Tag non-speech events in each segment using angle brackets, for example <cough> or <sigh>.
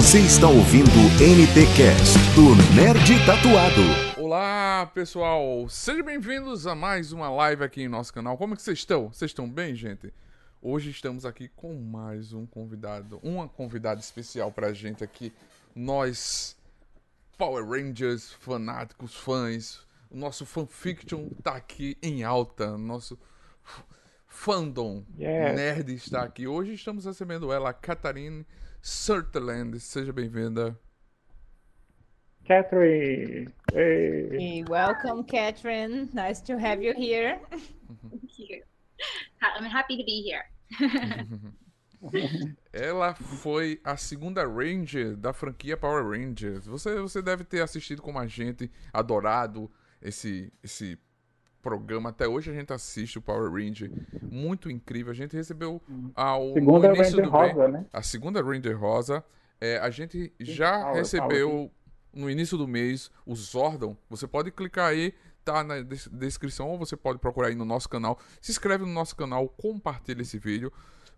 Você está ouvindo NT Cast do Nerd Tatuado. Olá, pessoal. Sejam bem-vindos a mais uma live aqui em nosso canal. Como é que vocês estão? Vocês estão bem, gente? Hoje estamos aqui com mais um convidado, uma convidada especial pra gente aqui. Nós, Power Rangers, fanáticos, fãs, o nosso fanfiction tá aqui em alta, nosso fandom Yes. nerd está aqui. Hoje estamos recebendo ela, Catarine Sutherland. Seja bem-vinda. Catherine. Hey. Hey, welcome, Catherine. Nice to have you here. Thank you. I'm happy to be here. <laughs> Ela foi a segunda Ranger da franquia Power Rangers. Você, você deve ter assistido como a gente, adorado esse, esse programa. Até hoje a gente assiste o Power Ranger. Muito incrível. A gente recebeu ao Segunda no início Ranger do mês- né? a segunda Ranger Rosa. É, a gente já Power, recebeu no início do mês o Zordon. Você pode clicar aí, tá na des- descrição, ou você pode procurar aí no nosso canal. Se inscreve no nosso canal, compartilha esse vídeo,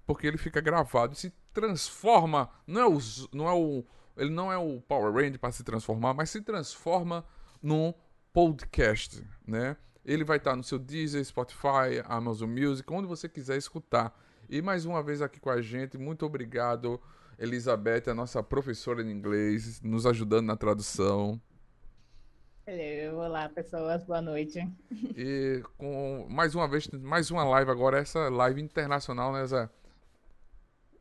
porque ele fica gravado e se transforma. Não é o, não é o, ele não é o Power Ranger para se transformar, mas se transforma num podcast, né? Ele vai estar no seu Deezer, Spotify, Amazon Music, onde você quiser escutar. E mais uma vez aqui com a gente, muito obrigado, Elizabeth, a nossa professora de inglês, nos ajudando na tradução. Hello, olá, pessoas. Boa noite. E com mais uma vez, mais uma live agora, essa live internacional, né, Zé?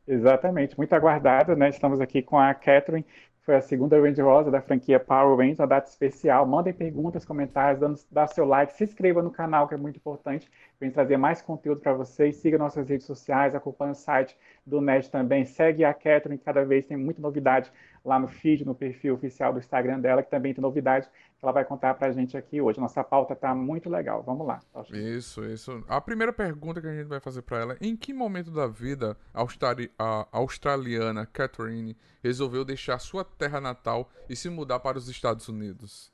Exatamente, muito aguardada, né? Estamos aqui com a Catherine, foi a segunda Ranger Rosa da franquia Power Rangers, uma data especial. Mandem perguntas, comentários, dando, dá seu like, se inscreva no canal, que é muito importante, para trazer mais conteúdo para vocês. Siga nossas redes sociais, acompanhe o site do NET também. Segue a Catherine, cada vez tem muita novidade lá no feed, no perfil oficial do Instagram dela, que também tem novidade que ela vai contar para a gente aqui hoje. Nossa pauta está muito legal. Vamos lá. Isso, isso. A primeira pergunta que a gente vai fazer pra ela é: em que momento da vida a australiana Catherine resolveu deixar sua terra natal e se mudar para os Estados Unidos?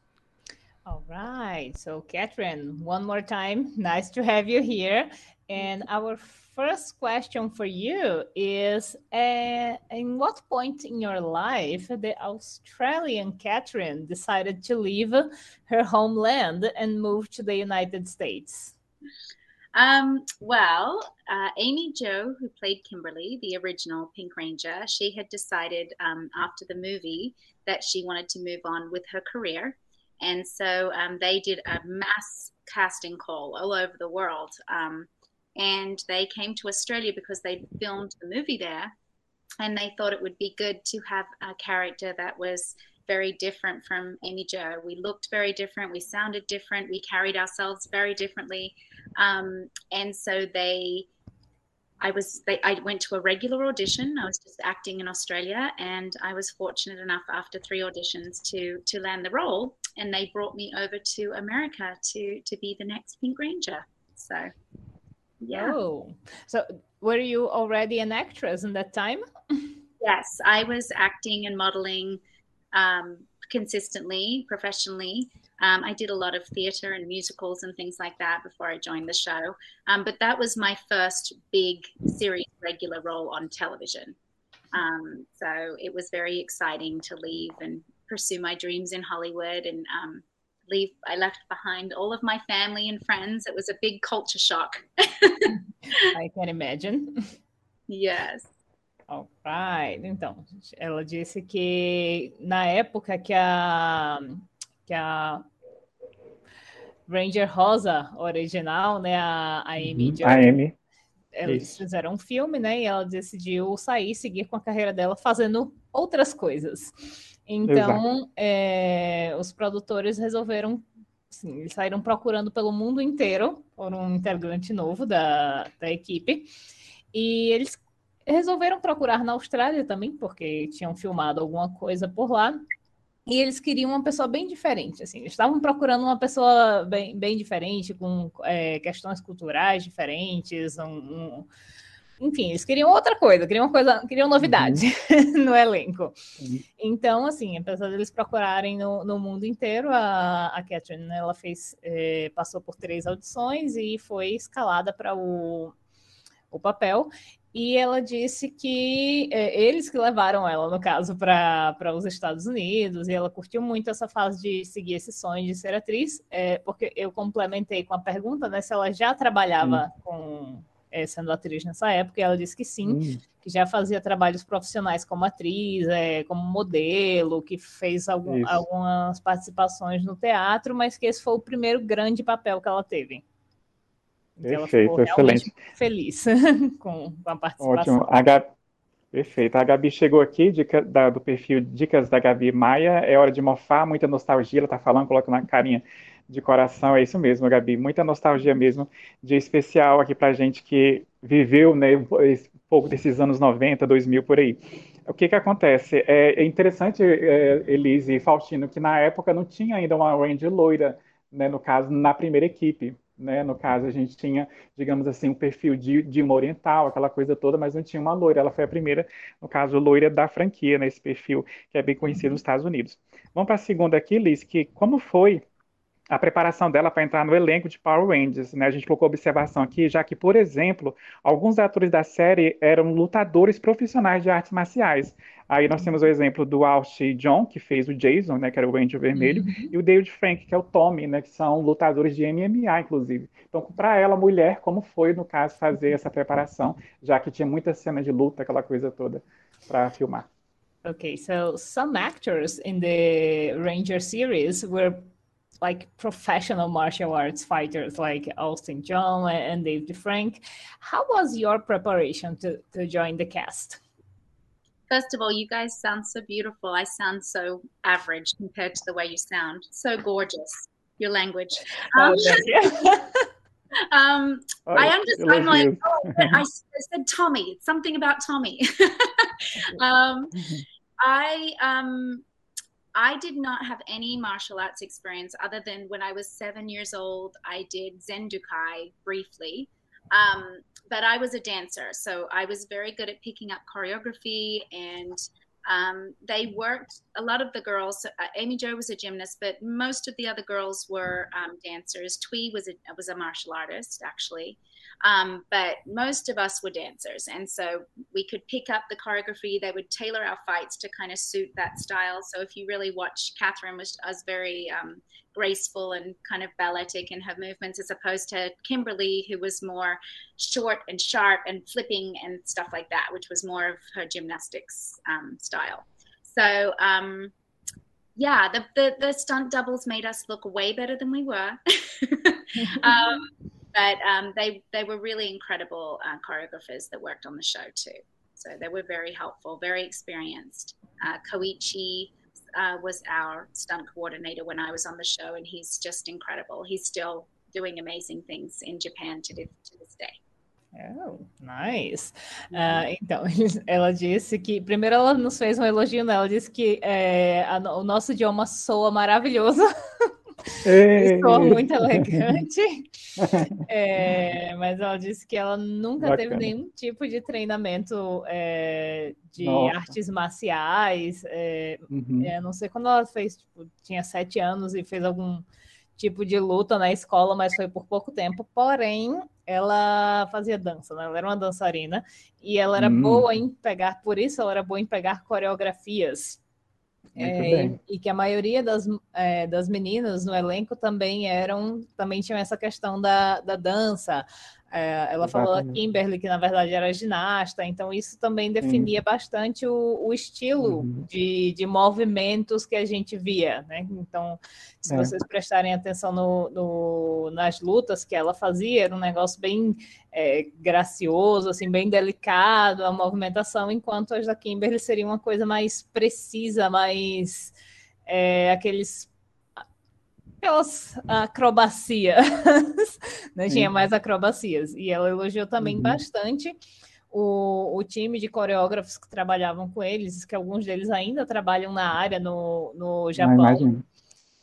All right. So, Catherine, one more time. <laughs> Nice to have you here. And our first question for you is uh, In what point in your life the Australian Catherine decided to leave her homeland and move to the United States? Um, well, uh, Amy Jo, who played Kimberly, the original Pink Ranger, she had decided um, after the movie that she wanted to move on with her career. And so um, they did a mass casting call all over the world. Um, and they came to Australia because they filmed the movie there. And they thought it would be good to have a character that was very different from Amy Jo. We looked very different, we sounded different, we carried ourselves very differently. Um, and so they, I was, they, I went to a regular audition. I was just acting in Australia, and I was fortunate enough after three auditions to to land the role. And they brought me over to America to to be the next Pink Ranger. So, yeah. Oh, so were you already an actress in that time? Yes, I was acting and modeling um, consistently, professionally. Um, I did a lot of theater and musicals and things like that before I joined the show. Um, but that was my first big series regular role on television. Um, so it was very exciting to leave and pursue my dreams in Hollywood and um, leave. I left behind all of my family and friends. It was a big culture shock. I can imagine. yes. Alright, então, ela disse que na época que a, que a Ranger Rosa original, né, a, a Amy Jo, A Amy. eles isso. fizeram um filme, né, e ela decidiu sair seguir com a carreira dela fazendo outras coisas. Então, é, os produtores resolveram, assim, eles saíram procurando pelo mundo inteiro por um integrante novo da, da equipe, e eles resolveram procurar na Austrália também, porque tinham filmado alguma coisa por lá. E eles queriam uma pessoa bem diferente, assim. Eles estavam procurando uma pessoa bem, bem diferente, com é, questões culturais diferentes, um, um- enfim, eles queriam outra coisa, queriam uma coisa, queriam novidade <laughs> no elenco. Uhum. Então, assim, apesar deles procurarem no, no mundo inteiro, a, a Catherine, né, ela fez, é, passou por três audições e foi escalada para o o papel. E ela disse que é, eles que levaram ela, no caso, para os Estados Unidos, e ela curtiu muito essa fase de seguir esse sonho de ser atriz, é, porque eu complementei com a pergunta né, se ela já trabalhava hum. com é, sendo atriz nessa época, e ela disse que sim, hum. que já fazia trabalhos profissionais como atriz, é, como modelo, que fez algum, algumas participações no teatro, mas que esse foi o primeiro grande papel que ela teve. Então, Perfeito, excelente. Feliz <laughs> com, a participação. Ótimo. A Gabi, perfeito. A Gabi chegou aqui, dica, da, do perfil Dicas da Gabi Maia. É hora de mofar, muita nostalgia. Ela está falando, coloca uma carinha de coração. É isso mesmo, Gabi. Muita nostalgia mesmo. Dia especial aqui para gente que viveu né, um pouco desses anos 90, 2000 por aí. O que que acontece? É, é interessante, é, Elise e Faustino, que na época não tinha ainda uma range loira, né, no caso, na primeira equipe. Né? No caso, a gente tinha, digamos assim, um perfil de, de uma oriental, aquela coisa toda, mas não tinha uma loira. Ela foi a primeira, no caso, loira da franquia, né? Esse perfil que é bem conhecido nos Estados Unidos. Vamos para a segunda aqui, Liz, que como foi a preparação dela para entrar no elenco de Power Rangers. Né? A gente colocou observação aqui, já que, por exemplo, alguns atores da série eram lutadores profissionais de artes marciais. Aí nós temos o exemplo do Alshi John, que fez o Jason, né, que era o Ranger Vermelho, uhum. e o David Frank, que é o Tommy, né, que são lutadores de MMA, inclusive. Então, para ela, mulher, como foi, no caso, fazer essa preparação, já que tinha muita cena de luta, aquela coisa toda, para filmar. Okay, so some actors in the Ranger series were like professional martial arts fighters like Austin John and Dave DeFrank. How was your preparation to, to join the cast? First of all, you guys sound so beautiful. I sound so average compared to the way you sound. So gorgeous, your language. Oh, um, <laughs> um, oh, I understand. I'm like, oh, I said Tommy. Something about Tommy. <laughs> um, I um, I did not have any martial arts experience other than when I was seven years old. I did Zendukai briefly, um, but I was a dancer, so I was very good at picking up choreography and. Um, they worked a lot of the girls. Uh, Amy Jo was a gymnast, but most of the other girls were um, dancers. Twee was a was a martial artist actually, um, but most of us were dancers. And so we could pick up the choreography. They would tailor our fights to kind of suit that style. So if you really watch, Catherine was, was very um, graceful and kind of balletic in her movements, as opposed to Kimberly, who was more short and sharp and flipping and stuff like that, which was more of her gymnastics um, style. So, um, yeah, the, the, the stunt doubles made us look way better than we were. <laughs> um, but um, they they were really incredible uh, choreographers that worked on the show too. So they were very helpful, very experienced. Uh, Koichi uh, was our stunt coordinator when I was on the show, and he's just incredible. He's still doing amazing things in Japan to, to this day. Oh, nice. Uh, então, <laughs> ela disse que. Primeiro, ela nos fez um elogio, né? Ela disse que é, a, o nosso idioma soa maravilhoso. <laughs> Soa muito elegante. <laughs> É, mas ela disse que ela nunca Bacana. teve nenhum tipo de treinamento é, de Nossa. artes marciais. É, uhum. É, não sei quando ela fez, tipo, tinha sete anos e fez algum tipo de luta na escola, mas foi por pouco tempo. Porém, ela fazia dança, né? Ela era uma dançarina e ela era hum. boa em pegar, por isso ela era boa em pegar coreografias é, e, e, que a maioria das, é, das meninas no elenco também eram, também tinham essa questão da, da dança. É, ela Exatamente. falou a Kimberly que na verdade era ginasta, então isso também definia Sim. bastante o, o estilo uhum. de, de movimentos que a gente via, né? Então, se é. vocês prestarem atenção no, no, nas lutas que ela fazia, era um negócio bem é, gracioso, assim, bem delicado a movimentação, enquanto as da Kimberly seria uma coisa mais precisa, mais é, aqueles aquelas acrobacias, <laughs> né? Tinha mais acrobacias. E ela elogiou também uhum. bastante o, o time de coreógrafos que trabalhavam com eles, que alguns deles ainda trabalham na área no, no Japão.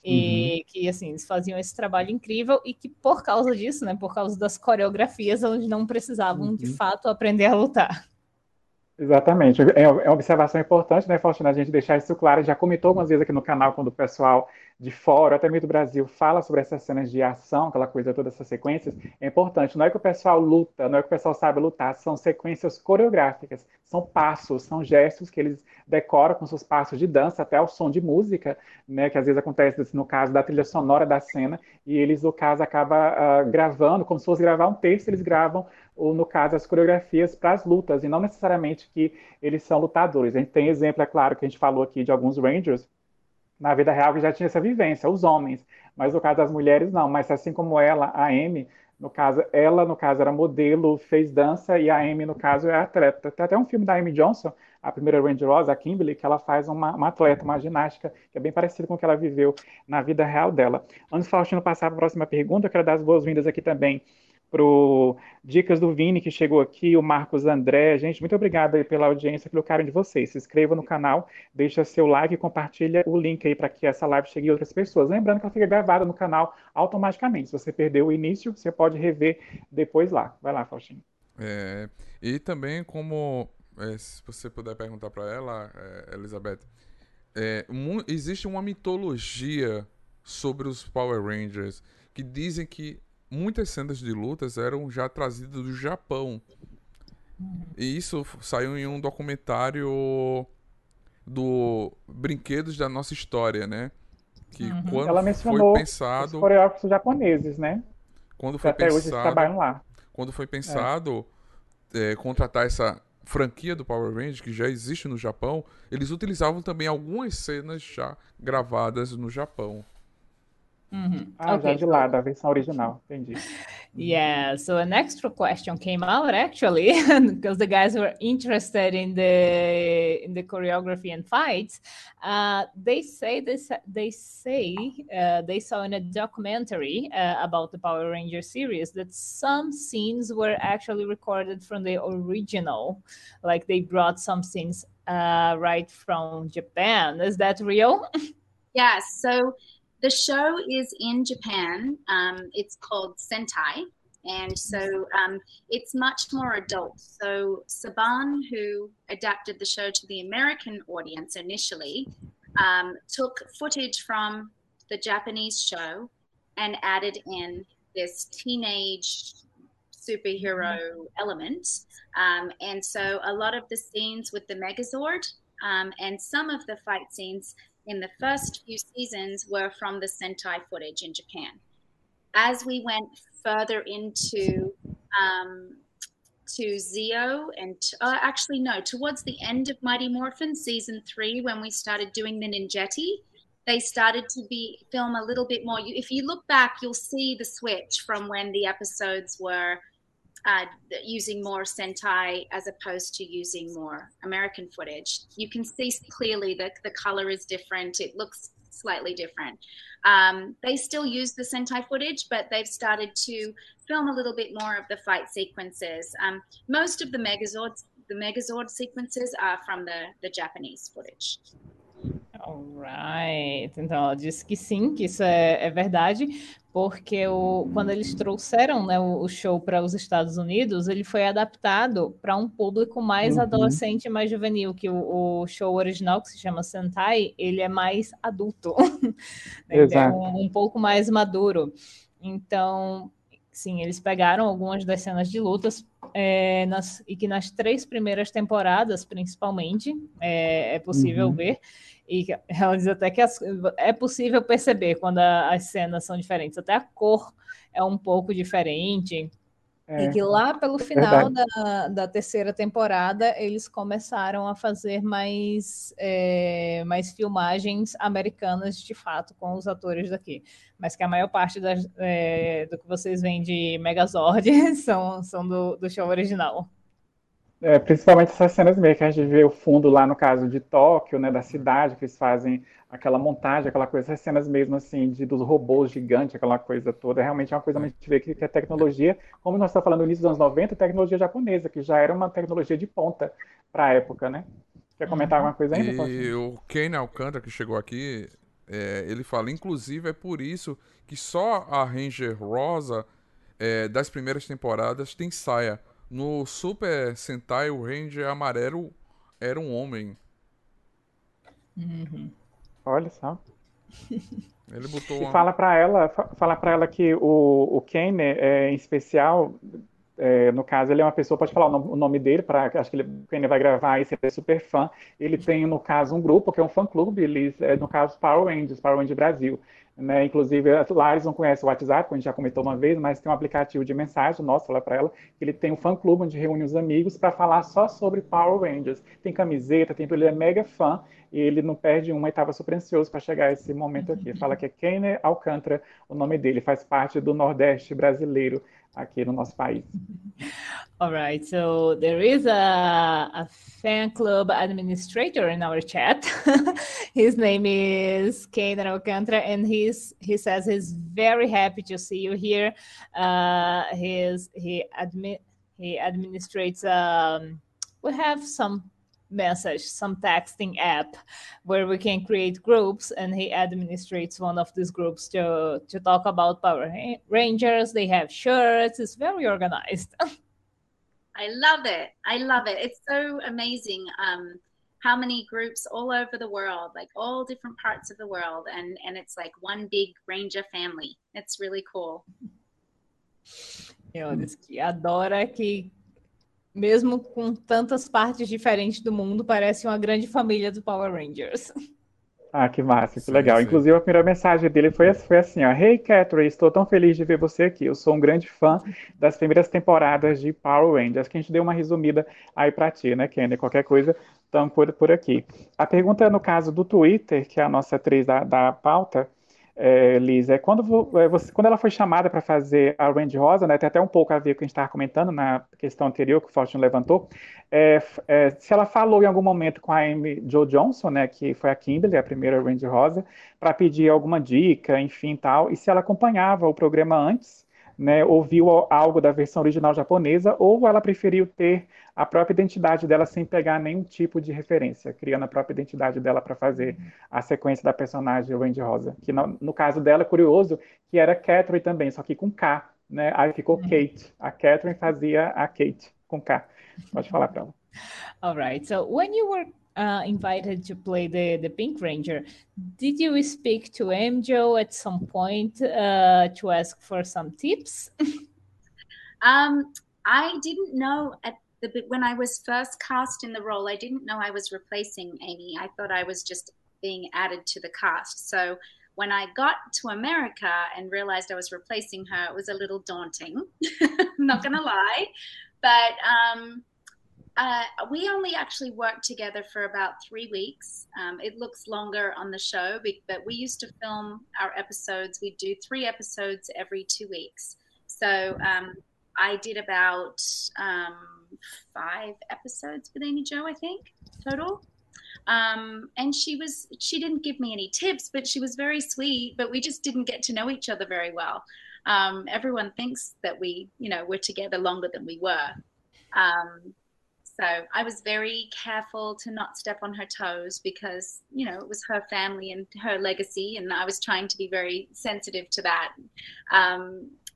e uhum. que assim eles faziam esse trabalho incrível e que por causa disso, né, por causa das coreografias, eles não precisavam uhum. de fato aprender a lutar. Exatamente. É, é uma observação importante, né, Faustina, a gente deixar isso claro. Já comentou algumas vezes aqui no canal, quando o pessoal de fora, até mesmo do Brasil, fala sobre essas cenas de ação, aquela coisa, todas essas sequências, é importante. Não é que o pessoal luta, não é que o pessoal sabe lutar, são sequências coreográficas, são passos, são gestos que eles decoram com seus passos de dança, até o som de música, né, que às vezes acontece no caso da trilha sonora da cena, e eles, no caso, acabam uh, gravando, como se fosse gravar um texto, eles gravam, ou no caso, as coreografias para as lutas, e não necessariamente que eles são lutadores. A gente tem exemplo, é claro, que a gente falou aqui de alguns Rangers, na vida real que já tinha essa vivência, os homens, mas no caso das mulheres não, mas assim como ela, a Amy, no caso, ela no caso era modelo, fez dança e a Amy no caso é atleta. Tem até um filme da Amy Johnson, a primeira Range Rosa, a Kimberly, que ela faz uma, uma, atleta, uma ginástica, que é bem parecido com o que ela viveu na vida real dela. Antes Faustino passar para a próxima pergunta, eu quero dar as boas-vindas aqui também pro Dicas do Vini, que chegou aqui, o Marcos André. Gente, muito obrigado aí pela audiência, pelo carinho de vocês. Se inscreva no canal, deixa seu like e compartilha o link aí para que essa live chegue a outras pessoas. Lembrando que ela fica gravada no canal automaticamente. Se você perdeu o início, você pode rever depois lá. Vai lá, Faustinho. É, e também como, é, se você puder perguntar para ela, é, Elizabeth, é, existe uma mitologia sobre os Power Rangers que dizem que muitas cenas de lutas eram já trazidas do Japão. E isso saiu em um documentário do Brinquedos da Nossa História, né? Que uhum. quando Ela mencionou foi pensado, os coreógrafos japoneses, né? Quando foi até pensado, hoje trabalham lá. Quando foi pensado é. É, contratar essa franquia do Power Rangers que já existe no Japão, eles utilizavam também algumas cenas já gravadas no Japão. Mm-hmm. Ah, okay. já de lá, da versão original. Entendi. <laughs> Yeah, so an extra question came out actually <laughs> because the guys were interested in the in the choreography and fights. Uh, they say this. They say uh, they saw in a documentary uh, about the Power Ranger series that some scenes were actually recorded from the original, like they brought some scenes uh, right from Japan. Is that real? <laughs> Yeah. So the show is in Japan. Um, it's called Sentai. And so um, it's much more adult. So Saban, who adapted the show to the American audience initially, um, took footage from the Japanese show and added in this teenage superhero mm-hmm. element. Um, and so a lot of the scenes with the Megazord um, and some of the fight scenes in the first few seasons were from the Sentai footage in Japan. As we went further into um, to Zio and uh, actually no, towards the end of Mighty Morphin season three, when we started doing the Ninjetti, they started to be film a little bit more. If you look back, you'll see the switch from when the episodes were uh, using more Sentai as opposed to using more American footage. You can see clearly that the color is different. It looks slightly different. Um, they still use the Sentai footage, but they've started to film a little bit more of the fight sequences. Um, most of the Megazords, the Megazord sequences are from the, the Japanese footage. Alright. Então, ela disse que sim, que isso é, é verdade, porque o, quando eles trouxeram né, o, o show para os Estados Unidos, ele foi adaptado para um público mais uhum. adolescente, mais juvenil, que o, o, show original, que se chama Sentai, ele é mais adulto, <laughs> é um, um pouco mais maduro. Então, sim, eles pegaram algumas das cenas de lutas é, nas, e que nas três primeiras temporadas, principalmente, é, é possível uhum. ver. E ela diz até que as, é possível perceber quando a, as cenas são diferentes, até a cor é um pouco diferente. É, e que lá pelo final da, da, terceira temporada eles começaram a fazer mais, é, mais filmagens americanas de fato com os atores daqui. Mas que a maior parte das, é, do que vocês veem de Megazord <laughs> são, são do, do show original. É, principalmente essas cenas meio que a gente vê o fundo lá no caso de Tóquio, né, da cidade, que eles fazem aquela montagem, aquela coisa, essas cenas mesmo assim, de, dos robôs gigantes, aquela coisa toda, realmente é uma coisa que a gente vê que, que é tecnologia, como nós estamos falando no início dos anos 90, tecnologia japonesa, que já era uma tecnologia de ponta para a época, né? Quer comentar alguma coisa ainda? E o Kane Alcântara, que chegou aqui, é, ele fala, inclusive é por isso que só a Ranger Rosa é, das primeiras temporadas tem saia, no Super Sentai, o Ranger amarelo era um homem. Uhum. Olha só. <laughs> Ele botou uma... E fala para ela, fala para ela que o, o Kane, é, em especial, é, no caso, ele é uma pessoa, pode falar o nome, dele, para acho que ele, ele vai gravar ele é super fã. Ele tem, no caso, um grupo, que é um fã-clube, eles, é, no caso, Power Rangers, Power Rangers Brasil. Né? Inclusive, lá eles não conhecem o WhatsApp, como a gente já comentou uma vez, mas tem um aplicativo de mensagem, nosso, lá para ela, que ele tem um fã-clube onde reúne os amigos para falar só sobre Power Rangers. Tem camiseta, tem ele é mega fã, e ele não perde uma e estava super ansioso para chegar a esse momento aqui. Fala que é Kenner Alcântara, o nome dele, faz parte do Nordeste brasileiro aqui no nosso país. <laughs> All right, so there is a, a fan club administrator in our chat. <laughs> his name is Kane Alcantara, and he's he says he's very happy to see you here. Uh, he's he admit he administrates. Um, we have some message, some texting app where we can create groups, and he administrates one of these groups to to talk about Power Rangers. They have shirts. It's very organized. <laughs> I love it. I love it. It's so amazing. Um, how many groups all over the world, like all different parts of the world, and and it's like one big Ranger family. It's really cool. Eu disse que adora que mesmo com tantas partes diferentes do mundo, parece uma grande família do Power Rangers. Ah, que massa, que legal. Sim. Inclusive, a primeira mensagem dele foi, foi assim, ó. Hey, Catherine, estou tão feliz de ver você aqui. Eu sou um grande fã das primeiras temporadas de Power Rangers. Que a gente deu uma resumida aí para ti, né, Kenny? Qualquer coisa, estamos por, por aqui. A pergunta, no caso do Twitter, que é a nossa atriz da, da pauta, é, Liz, é quando, é, você, quando ela foi chamada para fazer a Range Rosa, né, tem até um pouco a ver com o que a gente estava comentando na questão anterior que o Faustino levantou, é, é, se ela falou em algum momento com a Amy Jo Johnson, né, que foi a Kimberly, a primeira Range Rosa, para pedir alguma dica, enfim, tal, e se ela acompanhava o programa antes, né, ouviu algo da versão original japonesa, ou ela preferiu ter a própria identidade dela sem pegar nenhum tipo de referência, criando a própria identidade dela para fazer a sequência da personagem Wendy Rosa. Que no, no, caso dela, é curioso, que era Catherine também, só que com K, né? Aí ficou uhum. Kate. A Catherine fazia a Kate com K. Pode falar para ela. <laughs> All right. So when you were uh, invited to play the, the Pink Ranger. Did you speak to MJO at some point uh, to ask for some tips? <laughs> um, I didn't know at the when I was first cast in the role. I didn't know I was replacing Amy. I thought I was just being added to the cast. So when I got to America and realized I was replacing her, it was a little daunting. <laughs> Not gonna lie, but um, uh, we only actually worked together for about three weeks. Um, it looks longer on the show, but we used to film our episodes. We do three episodes every two weeks. So um, I did about um, five episodes with Amy Joe, I think, total. Um, and she was she didn't give me any tips, but she was very sweet. But we just didn't get to know each other very well. Um, everyone thinks that we, you know, we're together longer than we were. Um, so I was very careful to not step on her toes because, you know, it was her family and her legacy, and I was trying to be very sensitive to that.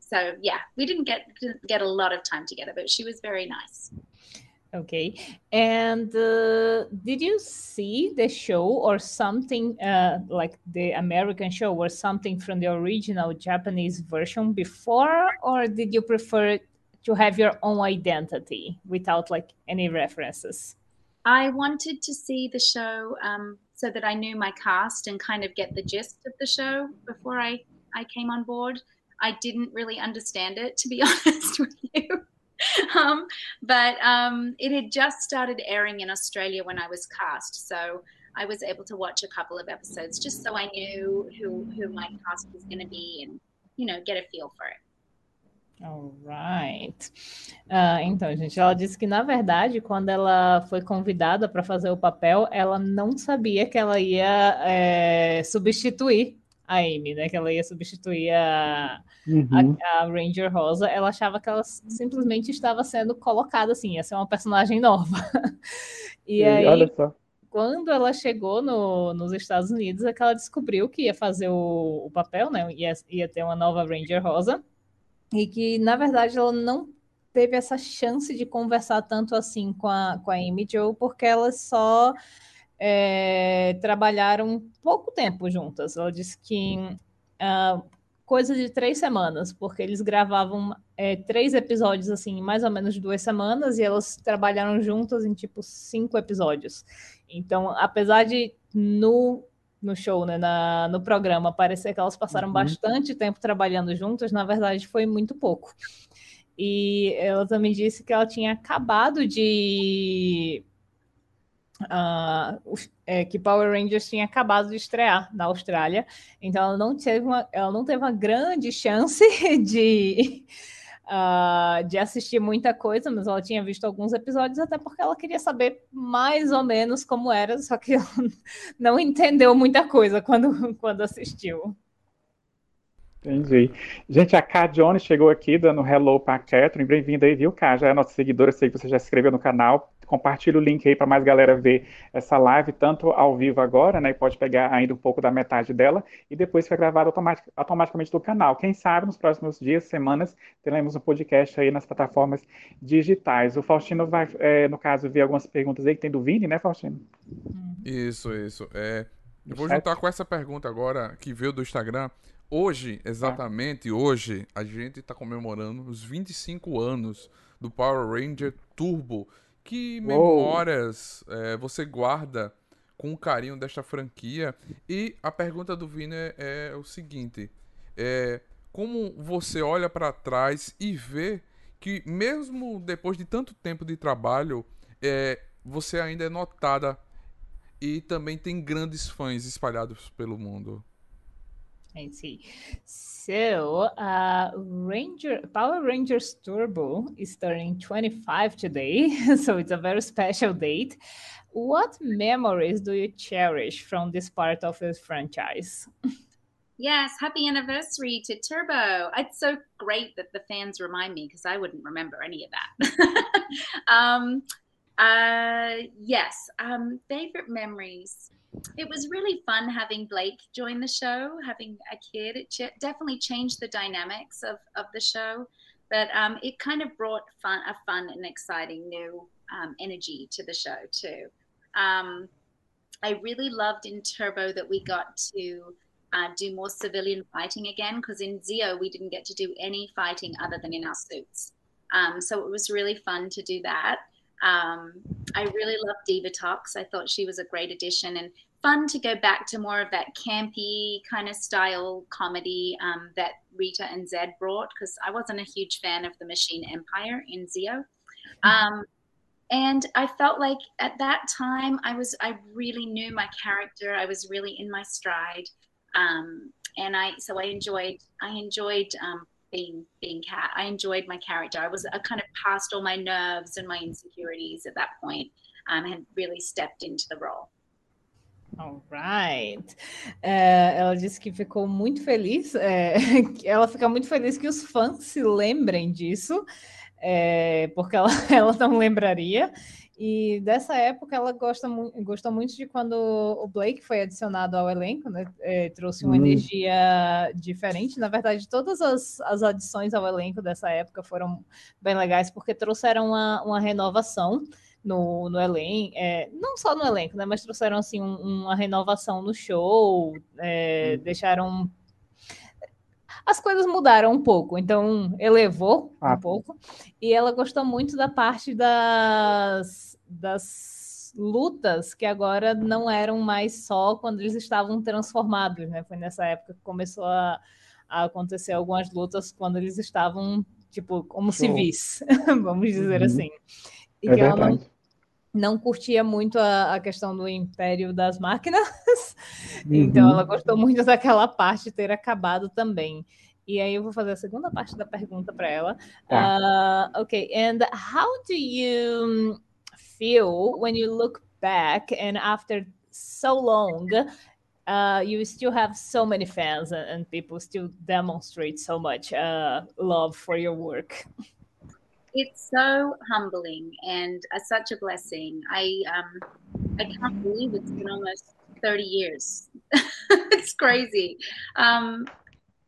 So yeah, we didn't get get a lot of time together, but she was very nice. Okay. And uh, did you see the show or something uh, like the American show or something from the original Japanese version before, or did you prefer to have your own identity without like any references? I wanted to see the show um, so that I knew my cast and kind of get the gist of the show before I, I came on board. I didn't really understand it, to be <laughs> honest with you. um, but um, it had just started airing in Australia when I was cast. So I was able to watch a couple of episodes just so I knew who, who my cast was going to be and, you know, get a feel for it. Alright. Uh, então, gente, ela disse que na verdade, quando ela foi convidada para fazer o papel, ela não sabia que ela ia é, substituir a Amy, né? Que ela ia substituir a, uhum. a, a, Ranger Rosa. Ela achava que ela simplesmente estava sendo colocada assim, ia ser uma personagem nova. <laughs> e, e aí, quando ela chegou no, nos Estados Unidos, é que ela descobriu que ia fazer o, o papel, né? Ia, ia ter uma nova Ranger Rosa e que, na verdade, ela não teve essa chance de conversar tanto assim com a, com a Amy Jo, porque ela só é, trabalharam pouco tempo juntas. Ela disse que uh, coisa de três semanas, porque eles gravavam é, três episódios assim, mais ou menos duas semanas, e elas trabalharam juntas em tipo cinco episódios. Então, apesar de no no show, né, na, no programa, parecer que elas passaram uhum. bastante tempo trabalhando juntas, na verdade foi muito pouco. E ela também disse que ela tinha acabado de Uh, é, que Power Rangers tinha acabado de estrear na Austrália, então ela não teve uma, ela não teve uma grande chance <laughs> de, uh, de assistir muita coisa, mas ela tinha visto alguns episódios, até porque ela queria saber mais ou menos como era, só que ela <laughs> não entendeu muita coisa quando, <laughs> quando assistiu. Entendi. Gente, a Jones chegou aqui dando hello para a Catherine. Bem-vinda aí, viu, Ká? Já é nossa seguidora, sei que você já se inscreveu no canal. Compartilha o link aí para mais galera ver essa live, tanto ao vivo agora, né? E pode pegar ainda um pouco da metade dela, e depois fica gravado automatic, automaticamente do canal. Quem sabe nos próximos dias, semanas, teremos um podcast aí nas plataformas digitais. O Faustino vai, é, no caso, ver algumas perguntas aí que tem do Vini, né, Faustino? Isso, isso. É, eu vou juntar com essa pergunta agora que veio do Instagram. Hoje, exatamente hoje, a gente está comemorando os 25 anos do Power Ranger Turbo. Que memórias é, você guarda com carinho desta franquia? E a pergunta do Vini é, é o seguinte: é, como você olha para trás e vê que, mesmo depois de tanto tempo de trabalho, é, você ainda é notada e também tem grandes fãs espalhados pelo mundo? I see. So, uh, Ranger Power Rangers Turbo is turning 25 today, <laughs> so it's a very special date. What memories do you cherish from this part of the franchise? Yes, happy anniversary to Turbo. It's so great that the fans remind me because I wouldn't remember any of that. <laughs> um, uh, yes, um, favorite memories it was really fun having Blake join the show, having a kid. It ch- definitely changed the dynamics of, of the show, but um, it kind of brought fun, a fun and exciting new um, energy to the show too. Um, I really loved in Turbo that we got to uh, do more civilian fighting again because in Zio we didn't get to do any fighting other than in our suits. Um, so it was really fun to do that. Um, I really loved Diva Talks. I thought she was a great addition and fun to go back to more of that campy kind of style comedy um, that Rita and Zed brought because I wasn't a huge fan of the Machine Empire in Zio. Um, and I felt like at that time I was I really knew my character. I was really in my stride, um, and I so I enjoyed I enjoyed um, being being cat. I enjoyed my character. I was I kind of past all my nerves and my insecurities at that point. Um, had really stepped into the role. Alright. É, ela disse que ficou muito feliz. <laughs> É, ela fica muito feliz que os fãs se lembrem disso, é, porque ela, <laughs> ela não lembraria. E dessa época ela gosta mu gostou muito de quando o Blake foi adicionado ao elenco, né? É, trouxe uma hum. energia diferente. Na verdade, todas as, as adições ao elenco dessa época foram bem legais, porque trouxeram uma, uma renovação no, no elenco, é, não só no elenco, né? Mas trouxeram assim um, uma renovação no show, é, hum. deixaram as coisas mudaram um pouco, então elevou ah. um pouco. E ela gostou muito da parte das, das lutas que agora não eram mais só quando eles estavam transformados, né? Foi nessa época que começou a, a acontecer algumas lutas quando eles estavam, tipo, como Show. civis, <laughs> vamos dizer uhum. assim. E é que verdade. ela não, não curtia muito a, a, questão do império das máquinas, <laughs> uhum. então ela gostou muito daquela parte ter acabado também. E aí eu vou fazer a segunda parte da pergunta para ela. Tá. Uh, ok, and how do you feel when you look back and after so long, uh, you still have so many fans and, and people still demonstrate so much uh, love for your work? It's so humbling and uh, such a blessing. I um, I can't believe it's been almost 30 years. <laughs> it's crazy. Um,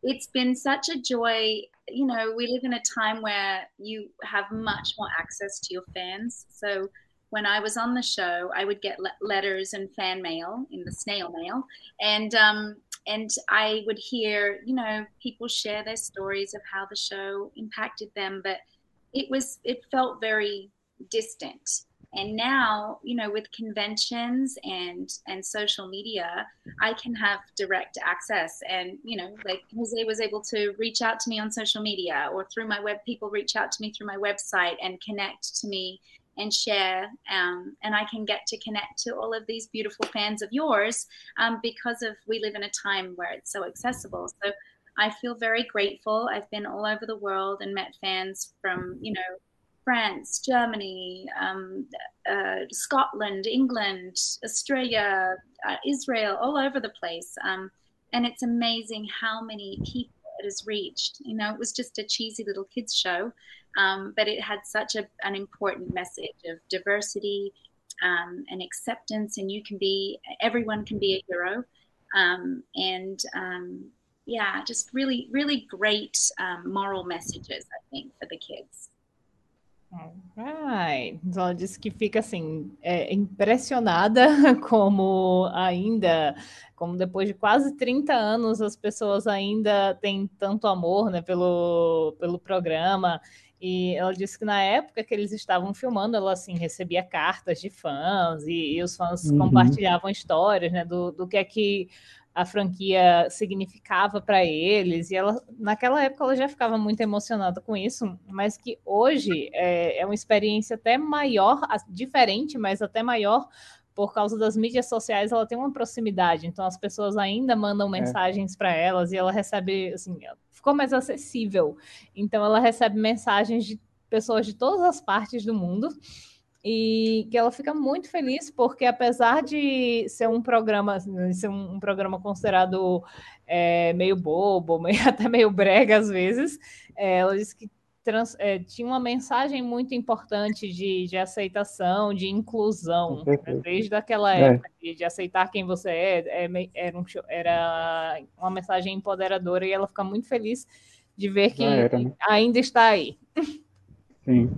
it's been such a joy. You know, we live in a time where you have much more access to your fans. So when I was on the show, I would get le- letters and fan mail in the snail mail, and um, and I would hear, you know, people share their stories of how the show impacted them, but it was it felt very distant. And now you know with conventions and and social media i can have direct access. And you know like jose was able to reach out to me on social media or through my web people reach out to me through my website and connect to me and share. Um, and i can get to connect to all of these beautiful fans of yours um, because of we live in a time where it's so accessible. So i feel very grateful i've been all over the world and met fans from you know France, Germany, um, uh, Scotland, England, Australia, uh, Israel, all over the place. Um, and it's amazing how many people it has reached. You know, it was just a cheesy little kids show, um, but it had such a, an important message of diversity um, and acceptance, and you can be, everyone can be a hero. Um, and um, yeah, just really, really great moral messages, I think, for the kids. Right. Então ela disse que fica assim é, impressionada <laughs> como ainda, como depois de quase 30 anos as pessoas ainda têm tanto amor né, pelo, pelo programa. E ela disse que na época que eles estavam filmando, ela assim recebia cartas de fãs e, e os fãs uhum. compartilhavam histórias né, do, do que é que a franquia significava para eles, e ela naquela época ela já ficava muito emocionada com isso, mas que hoje é, é uma experiência até maior, diferente, mas até maior, por causa das mídias sociais, ela tem uma proximidade, então as pessoas ainda mandam é. mensagens para elas e ela recebe, assim, ficou mais acessível. Então ela recebe mensagens de pessoas de todas as partes do mundo e que ela fica muito feliz porque apesar de ser um programa ser um, um programa considerado é, meio bobo <laughs> meio, até meio brega às vezes é, ela disse que trans, é, tinha uma mensagem muito importante de, de aceitação de inclusão né? desde aquela é. época de, de, aceitar quem você é, é era, um, era uma mensagem empoderadora e ela fica muito feliz de ver que era, né? ainda está aí sim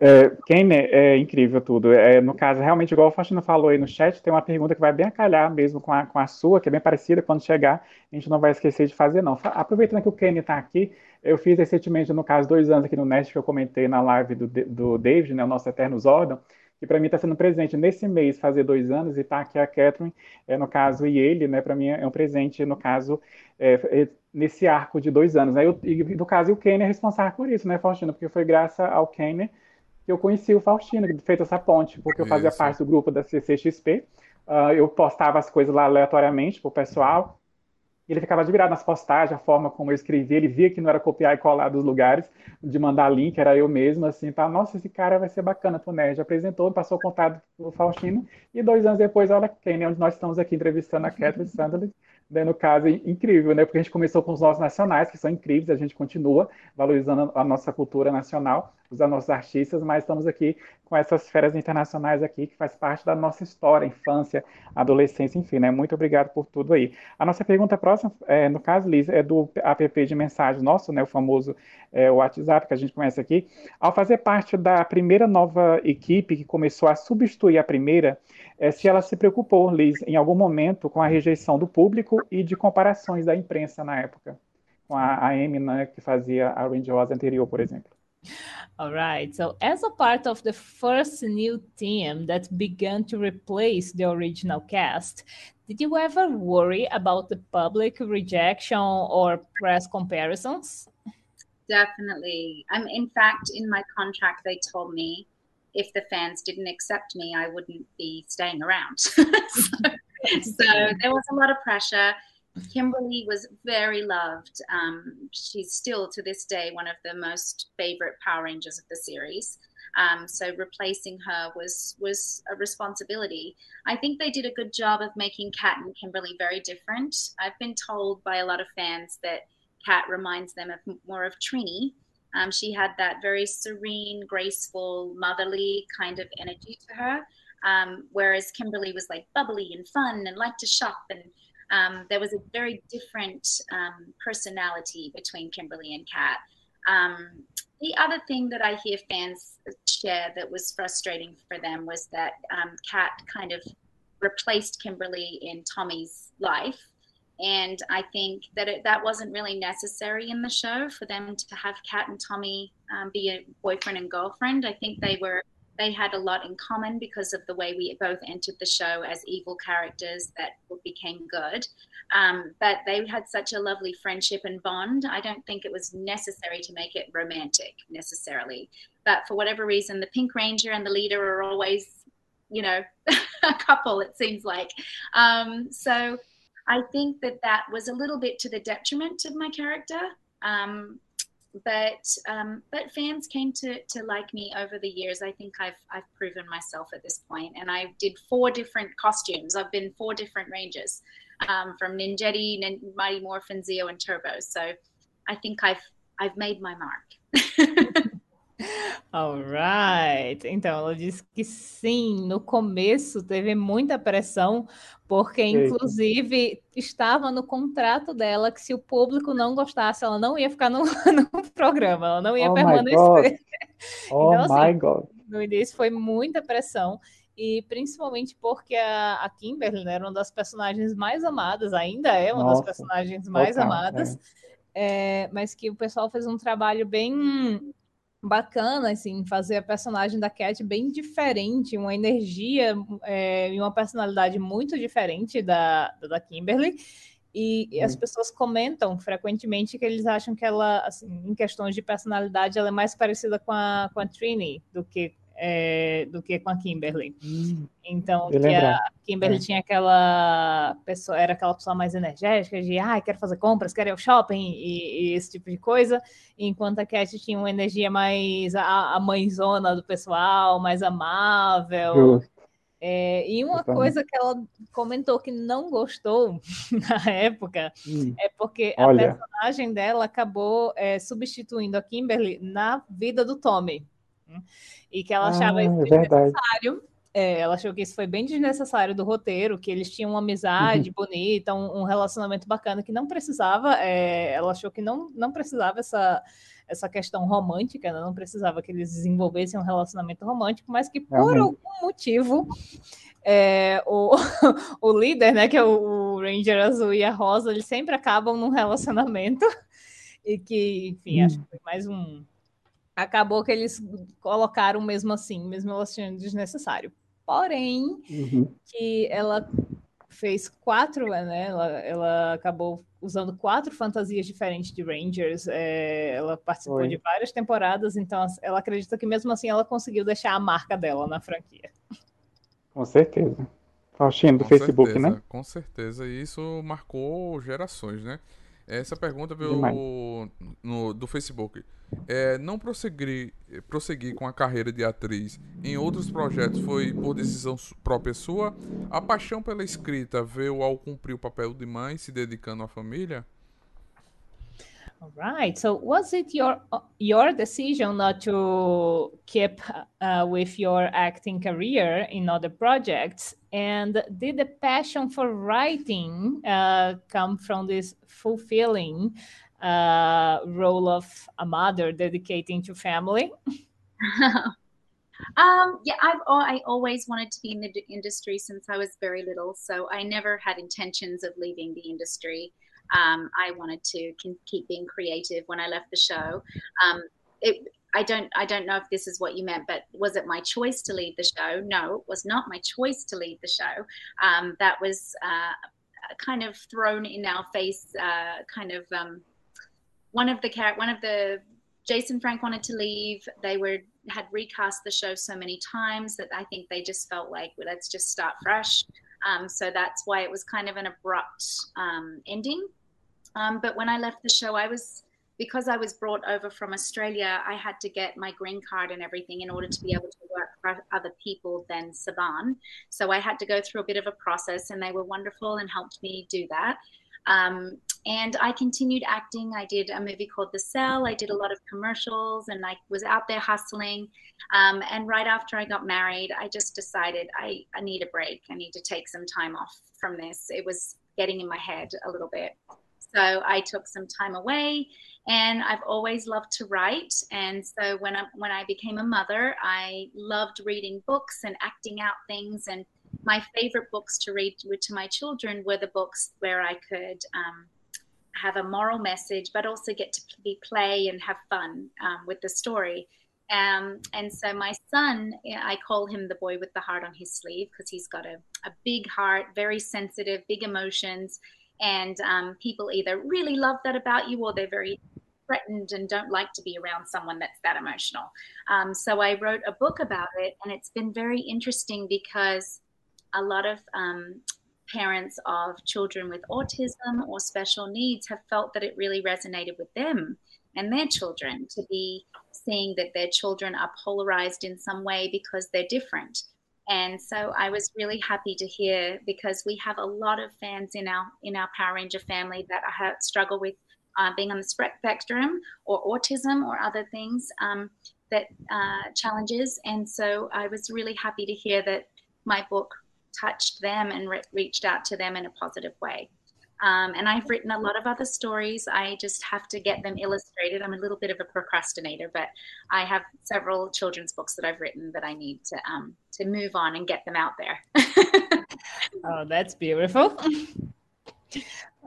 é, Kenner, é incrível tudo. É, no caso, realmente, igual o Faustino falou aí no chat, tem uma pergunta que vai bem a calhar mesmo com a, com a sua, que é bem parecida. Quando chegar, a gente não vai esquecer de fazer, não. Aproveitando que o Kenny está aqui, eu fiz recentemente, no caso, dois anos aqui no Nest, que eu comentei na live do, do David, né, o nosso Eterno Zordon, que para mim está sendo presente nesse mês, fazer dois anos, e está aqui a Catherine, é, no caso, e ele, né, para mim é um presente, no caso, é, é, nesse arco de dois anos. Né, eu, e no caso, o Kenny é responsável por isso, né, Faustino? Porque foi graças ao Kenny que eu conheci o Faustino, que fez essa ponte, porque eu fazia Isso. parte do grupo da CCXP. Uh, ah, eu postava as coisas lá aleatoriamente pro pessoal. Ele ficava admirado nas postagens, a forma como eu escrevia. Ele via que não era copiar e colar dos lugares, de mandar link, era eu mesmo, assim, tá? Nossa, esse cara vai ser bacana pro Nerd. Apresentou, passou o contato pro Faustino. E dois anos depois, olha quem, né? Onde nós estamos aqui entrevistando a Catherine Sandler né, no caso, é incrível, né? Porque a gente começou com os nossos nacionais, que são incríveis, a gente continua valorizando a nossa cultura nacional, os nossos artistas, mas estamos aqui com essas férias internacionais aqui, que faz parte da nossa história, infância, adolescência, enfim, né? Muito obrigado por tudo aí. A nossa pergunta próxima, é, no caso, Liz, é do app de mensagens nosso, né? O famoso é, WhatsApp que a gente conhece aqui. Ao fazer parte da primeira nova equipe que começou a substituir a primeira, é, se ela se preocupou, Liz, em algum momento com a rejeição do público e de comparações da imprensa na época, com a, a Amy, né, que fazia a Range Rosa anterior, por exemplo. All right. So, as a part of the first new team that began to replace the original cast, did you ever worry about the public rejection or press comparisons? Definitely. I'm in fact in my contract they told me if the fans didn't accept me, I wouldn't be staying around. <laughs> so, so, there was a lot of pressure. Kimberly was very loved. Um, she's still to this day one of the most favorite Power Rangers of the series. Um, so replacing her was was a responsibility. I think they did a good job of making Kat and Kimberly very different. I've been told by a lot of fans that Kat reminds them of more of Trini, um, she had that very serene, graceful, motherly kind of energy to her. Um, whereas Kimberly was like bubbly and fun and liked to shop. And um, there was a very different um, personality between Kimberly and Kat. Um, the other thing that I hear fans share that was frustrating for them was that um, Kat kind of replaced Kimberly in Tommy's life. And I think that it, that wasn't really necessary in the show for them to have Kat and Tommy um, be a boyfriend and girlfriend. I think they were they had a lot in common because of the way we both entered the show as evil characters that became good. Um, but they had such a lovely friendship and bond. I don't think it was necessary to make it romantic necessarily. But for whatever reason, the Pink Ranger and the leader are always, you know, <laughs> a couple, it seems like. Um, so I think that that was a little bit to the detriment of my character. Um, but um, but fans came to to like me over the years. I think I've I've proven myself at this point, and I did four different costumes. I've been four different ranges, um, from Ninjetti, Nin- Mighty Morphin, Zeo, and Turbo. So I think I've I've made my mark. <laughs> Alright. Então, ela disse que sim, no começo teve muita pressão, porque inclusive estava no contrato dela que se o público não gostasse, ela não ia ficar no, <laughs> no programa, ela não ia Oh my permanecer. <laughs> Oh Então, my assim, God. no início foi muita pressão, e principalmente porque a, a Kimberly né, era uma das personagens mais amadas, ainda é uma das Nossa, personagens mais total, amadas, é, mas que o pessoal fez um trabalho bem bacana, assim, fazer a personagem da Cat bem diferente, uma energia é, e uma personalidade muito diferente da, da Kimberly. E, e as Hum. pessoas comentam frequentemente que eles acham que ela, assim, em questões de personalidade, ela é mais parecida com a, com a Trini do que, é, do que com a Kimberly. Hum, Então, que a. Kimberly É. tinha aquela pessoa, era aquela pessoa mais energética, de ah, quero fazer compras, quero ir ao shopping e, e esse tipo de coisa, enquanto a Cat tinha uma energia mais a, a mãezona do pessoal, mais amável. É, e uma coisa que ela comentou que não gostou <laughs> na época Hum, é porque a Olha. personagem dela acabou é, substituindo a Kimberly na vida do Tommy. E que ela achava Ah, isso é desnecessário. É, ela achou que isso foi bem desnecessário do roteiro, que eles tinham uma amizade bonita, um, um relacionamento bacana que não precisava. é, ela achou que não, não precisava essa, essa questão romântica, né? não precisava que eles desenvolvessem um relacionamento romântico, mas que por Realmente. algum motivo é, o, <laughs> o líder, né, que é o, o Ranger Azul e a Rosa, eles sempre acabam num relacionamento e que, enfim, acho que foi mais um. Acabou que eles colocaram mesmo assim, mesmo ela achando desnecessário. Porém, Uhum. que ela fez quatro, né? Ela, ela acabou usando quatro fantasias diferentes de Rangers. é, ela participou Foi. de várias temporadas, então ela acredita que mesmo assim ela conseguiu deixar a marca dela na franquia. Com certeza. Faustino do Com Facebook, certeza, né? Com certeza, e isso marcou gerações, né? Essa pergunta Demais. veio no, do Facebook. É, não prosseguir, prosseguir com a carreira de atriz em outros projetos foi por decisão própria sua? A paixão pela escrita veio ao cumprir o papel de mãe, se dedicando à família? All right. So, was it your your decision not to keep uh, with your acting career in other projects? And did the passion for writing uh, come from this fulfilling uh, role of a mother dedicating to family? <laughs> um, yeah, I've I always wanted to be in the industry since I was very little, so I never had intentions of leaving the industry. Um, I wanted to keep being creative when I left the show. Um, it, I don't I don't know if this is what you meant, but was it my choice to leave the show? No, it was not my choice to leave the show. Um, that was uh, kind of thrown in our face, uh, kind of um, one of the one of the Jason Frank wanted to leave. They were had recast the show so many times that I think they just felt like well, let's just start fresh. Um, so that's why it was kind of an abrupt um, ending. Um, but when I left the show, I was because I was brought over from Australia. I had to get my green card and everything in order to be able to work for other people than Saban. So I had to go through a bit of a process, and they were wonderful and helped me do that. Um, and I continued acting. I did a movie called The Cell. I did a lot of commercials and I was out there hustling. Um, and right after I got married, I just decided I, I need a break. I need to take some time off from this. It was getting in my head a little bit. So I took some time away and I've always loved to write. And so when I when I became a mother, I loved reading books and acting out things. And my favorite books to read to my children were the books where I could um, have a moral message, but also get to be play and have fun um, with the story. Um, and so my son, I call him the boy with the heart on his sleeve because he's got a, a big heart, very sensitive, big emotions. And um, people either really love that about you or they're very threatened and don't like to be around someone that's that emotional. Um, so I wrote a book about it, and it's been very interesting because a lot of um, parents of children with autism or special needs have felt that it really resonated with them and their children to be seeing that their children are polarized in some way because they're different. And so I was really happy to hear because we have a lot of fans in our in our Power Ranger family that have, struggle with uh, being on the spectrum or autism or other things um, that uh, challenges. And so I was really happy to hear that my book touched them and re- reached out to them in a positive way. Um, and I've written a lot of other stories. I just have to get them illustrated. I'm a little bit of a procrastinator, but I have several children's books that I've written that I need to um, to move on and get them out there. <laughs> oh, that's beautiful.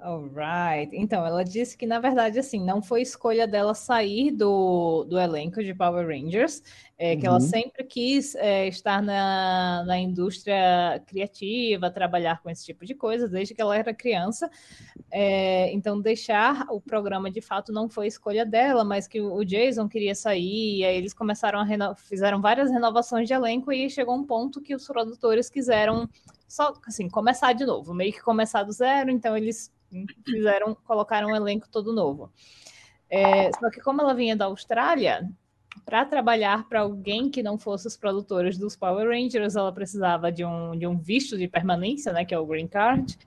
Alright. Então, ela disse que, na verdade, assim, não foi escolha dela sair do, do elenco de Power Rangers, é, que ela uhum. sempre quis é, estar na, na indústria criativa, trabalhar com esse tipo de coisa, desde que ela era criança. É, então, deixar o programa, de fato, não foi escolha dela, mas que o Jason queria sair, e aí eles começaram a reno... fizeram várias renovações de elenco, e chegou um ponto que os produtores quiseram só, assim, começar de novo, meio que começar do zero, então eles fizeram, colocaram um elenco todo novo. É, só que como ela vinha da Austrália, para trabalhar para alguém que não fosse os produtores dos Power Rangers, ela precisava de um, de um visto de permanência, né, que é o Green Card,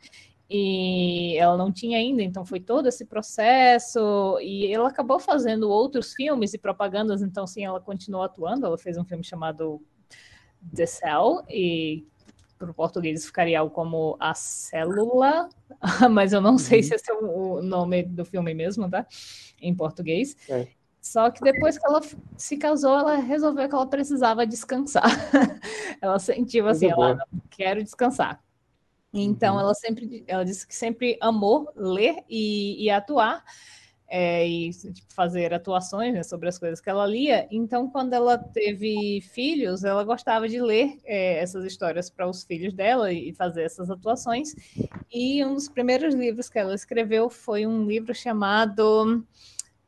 e ela não tinha ainda, então foi todo esse processo, e ela acabou fazendo outros filmes e propagandas, então sim, ela continuou atuando, ela fez um filme chamado The Cell, e para o português ficaria algo como A Célula, <laughs> mas eu não sei uhum. se esse é o nome do filme mesmo, tá? Em português. É. Só que depois que ela se casou, ela resolveu que ela precisava descansar. <laughs> ela sentiu assim, ela quero descansar. Então uhum. ela sempre, ela disse que sempre amou ler e, e atuar é, e tipo, fazer atuações né, sobre as coisas que ela lia. Então, quando ela teve filhos, ela gostava de ler é, essas histórias para os filhos dela e fazer essas atuações. E um dos primeiros livros que ela escreveu foi um livro chamado.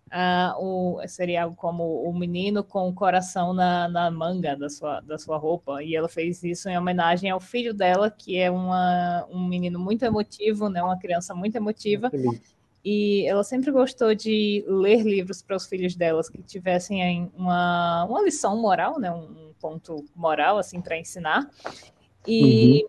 Uh, o, seria algo como o menino com o coração na, na manga da sua, da sua roupa, e ela fez isso em homenagem ao filho dela, que é uma, um menino muito emotivo, né, uma criança muito emotiva, e ela sempre gostou de ler livros para os filhos delas que tivessem uma, uma lição moral, né, um ponto moral assim para ensinar. E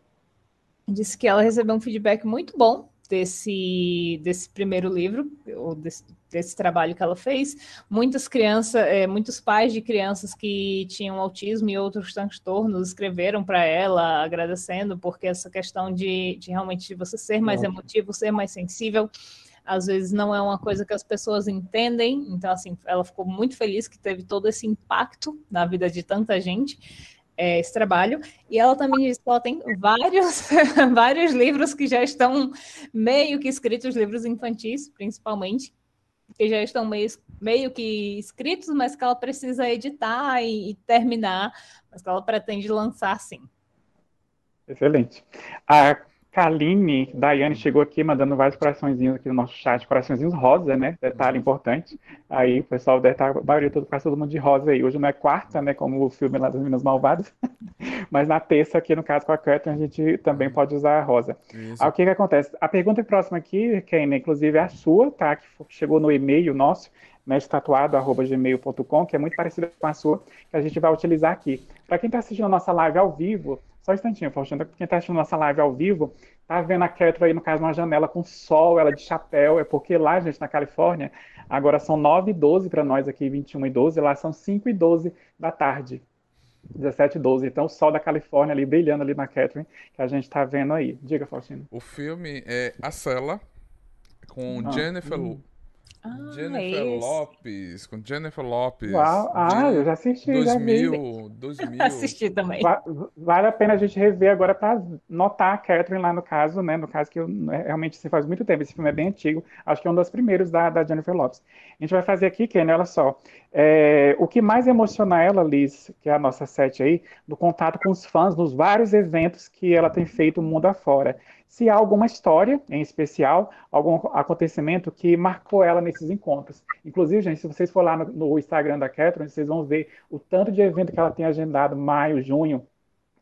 uhum. disse que ela recebeu um feedback muito bom desse, desse primeiro livro, ou desse, desse trabalho que ela fez. Muitas crianças, é, muitos pais de crianças que tinham autismo e outros transtornos escreveram para ela agradecendo, porque essa questão de, de realmente você ser mais emotivo, ser mais sensível, às vezes não é uma coisa que as pessoas entendem. Então, assim, ela ficou muito feliz que teve todo esse impacto na vida de tanta gente. É, esse trabalho, e ela também disse que ela tem vários, <laughs> vários livros que já estão meio que escritos, livros infantis, principalmente, que já estão meio, meio que escritos, mas que ela precisa editar e, e terminar, mas que ela pretende lançar sim. Excelente. A Kaline, Daiane chegou aqui mandando vários coraçõezinhos aqui no nosso chat, coraçõezinhos rosa, né? Detalhe importante. Aí o pessoal deve estar, a maioria todo, quase todo mundo de rosa aí. Hoje não é quarta, né? Como o filme lá das Minas Malvadas. <laughs> Mas na terça, aqui no caso com a Catherine, a gente também pode usar a rosa. Isso. Aí o que que acontece? A pergunta próxima aqui, Kane, inclusive é a sua, tá? Que chegou no e-mail nosso, mestatuado.gmail.com, que é muito parecida com a sua, que a gente vai utilizar aqui. Para quem está assistindo a nossa live ao vivo, só um instantinho, Faustino. Quem está assistindo nossa live ao vivo, tá vendo a Ketro aí, no caso, numa janela com sol, ela de chapéu. É porque lá, gente, na Califórnia, agora são 9 e 12 para nós aqui, 21 e 12. Lá são 5 e 12 da tarde. 17 e 12. Então, o sol da Califórnia ali brilhando ali na Catherine, que a gente está vendo aí. Diga, Faustino. O filme é A Cela, com ah, Jennifer hum. Ah, Jennifer Lopes, com Jennifer Lopes. Uau, ah, eu já assisti. 2000, já 2000. <laughs> assisti também. Vale a pena a gente rever agora para notar a Catherine lá no caso, né? No caso que eu, né, realmente se faz muito tempo, esse filme é bem antigo. Acho que é um dos primeiros da, da Jennifer Lopes. A gente vai fazer aqui, Ken, olha só. É, o que mais emociona ela, Liz, que é a nossa sete aí, do contato com os fãs nos vários eventos que ela tem feito mundo afora se há alguma história em especial, algum acontecimento que marcou ela nesses encontros. Inclusive, gente, se vocês for lá no, no Instagram da Catherine, vocês vão ver o tanto de evento que ela tem agendado, maio, junho,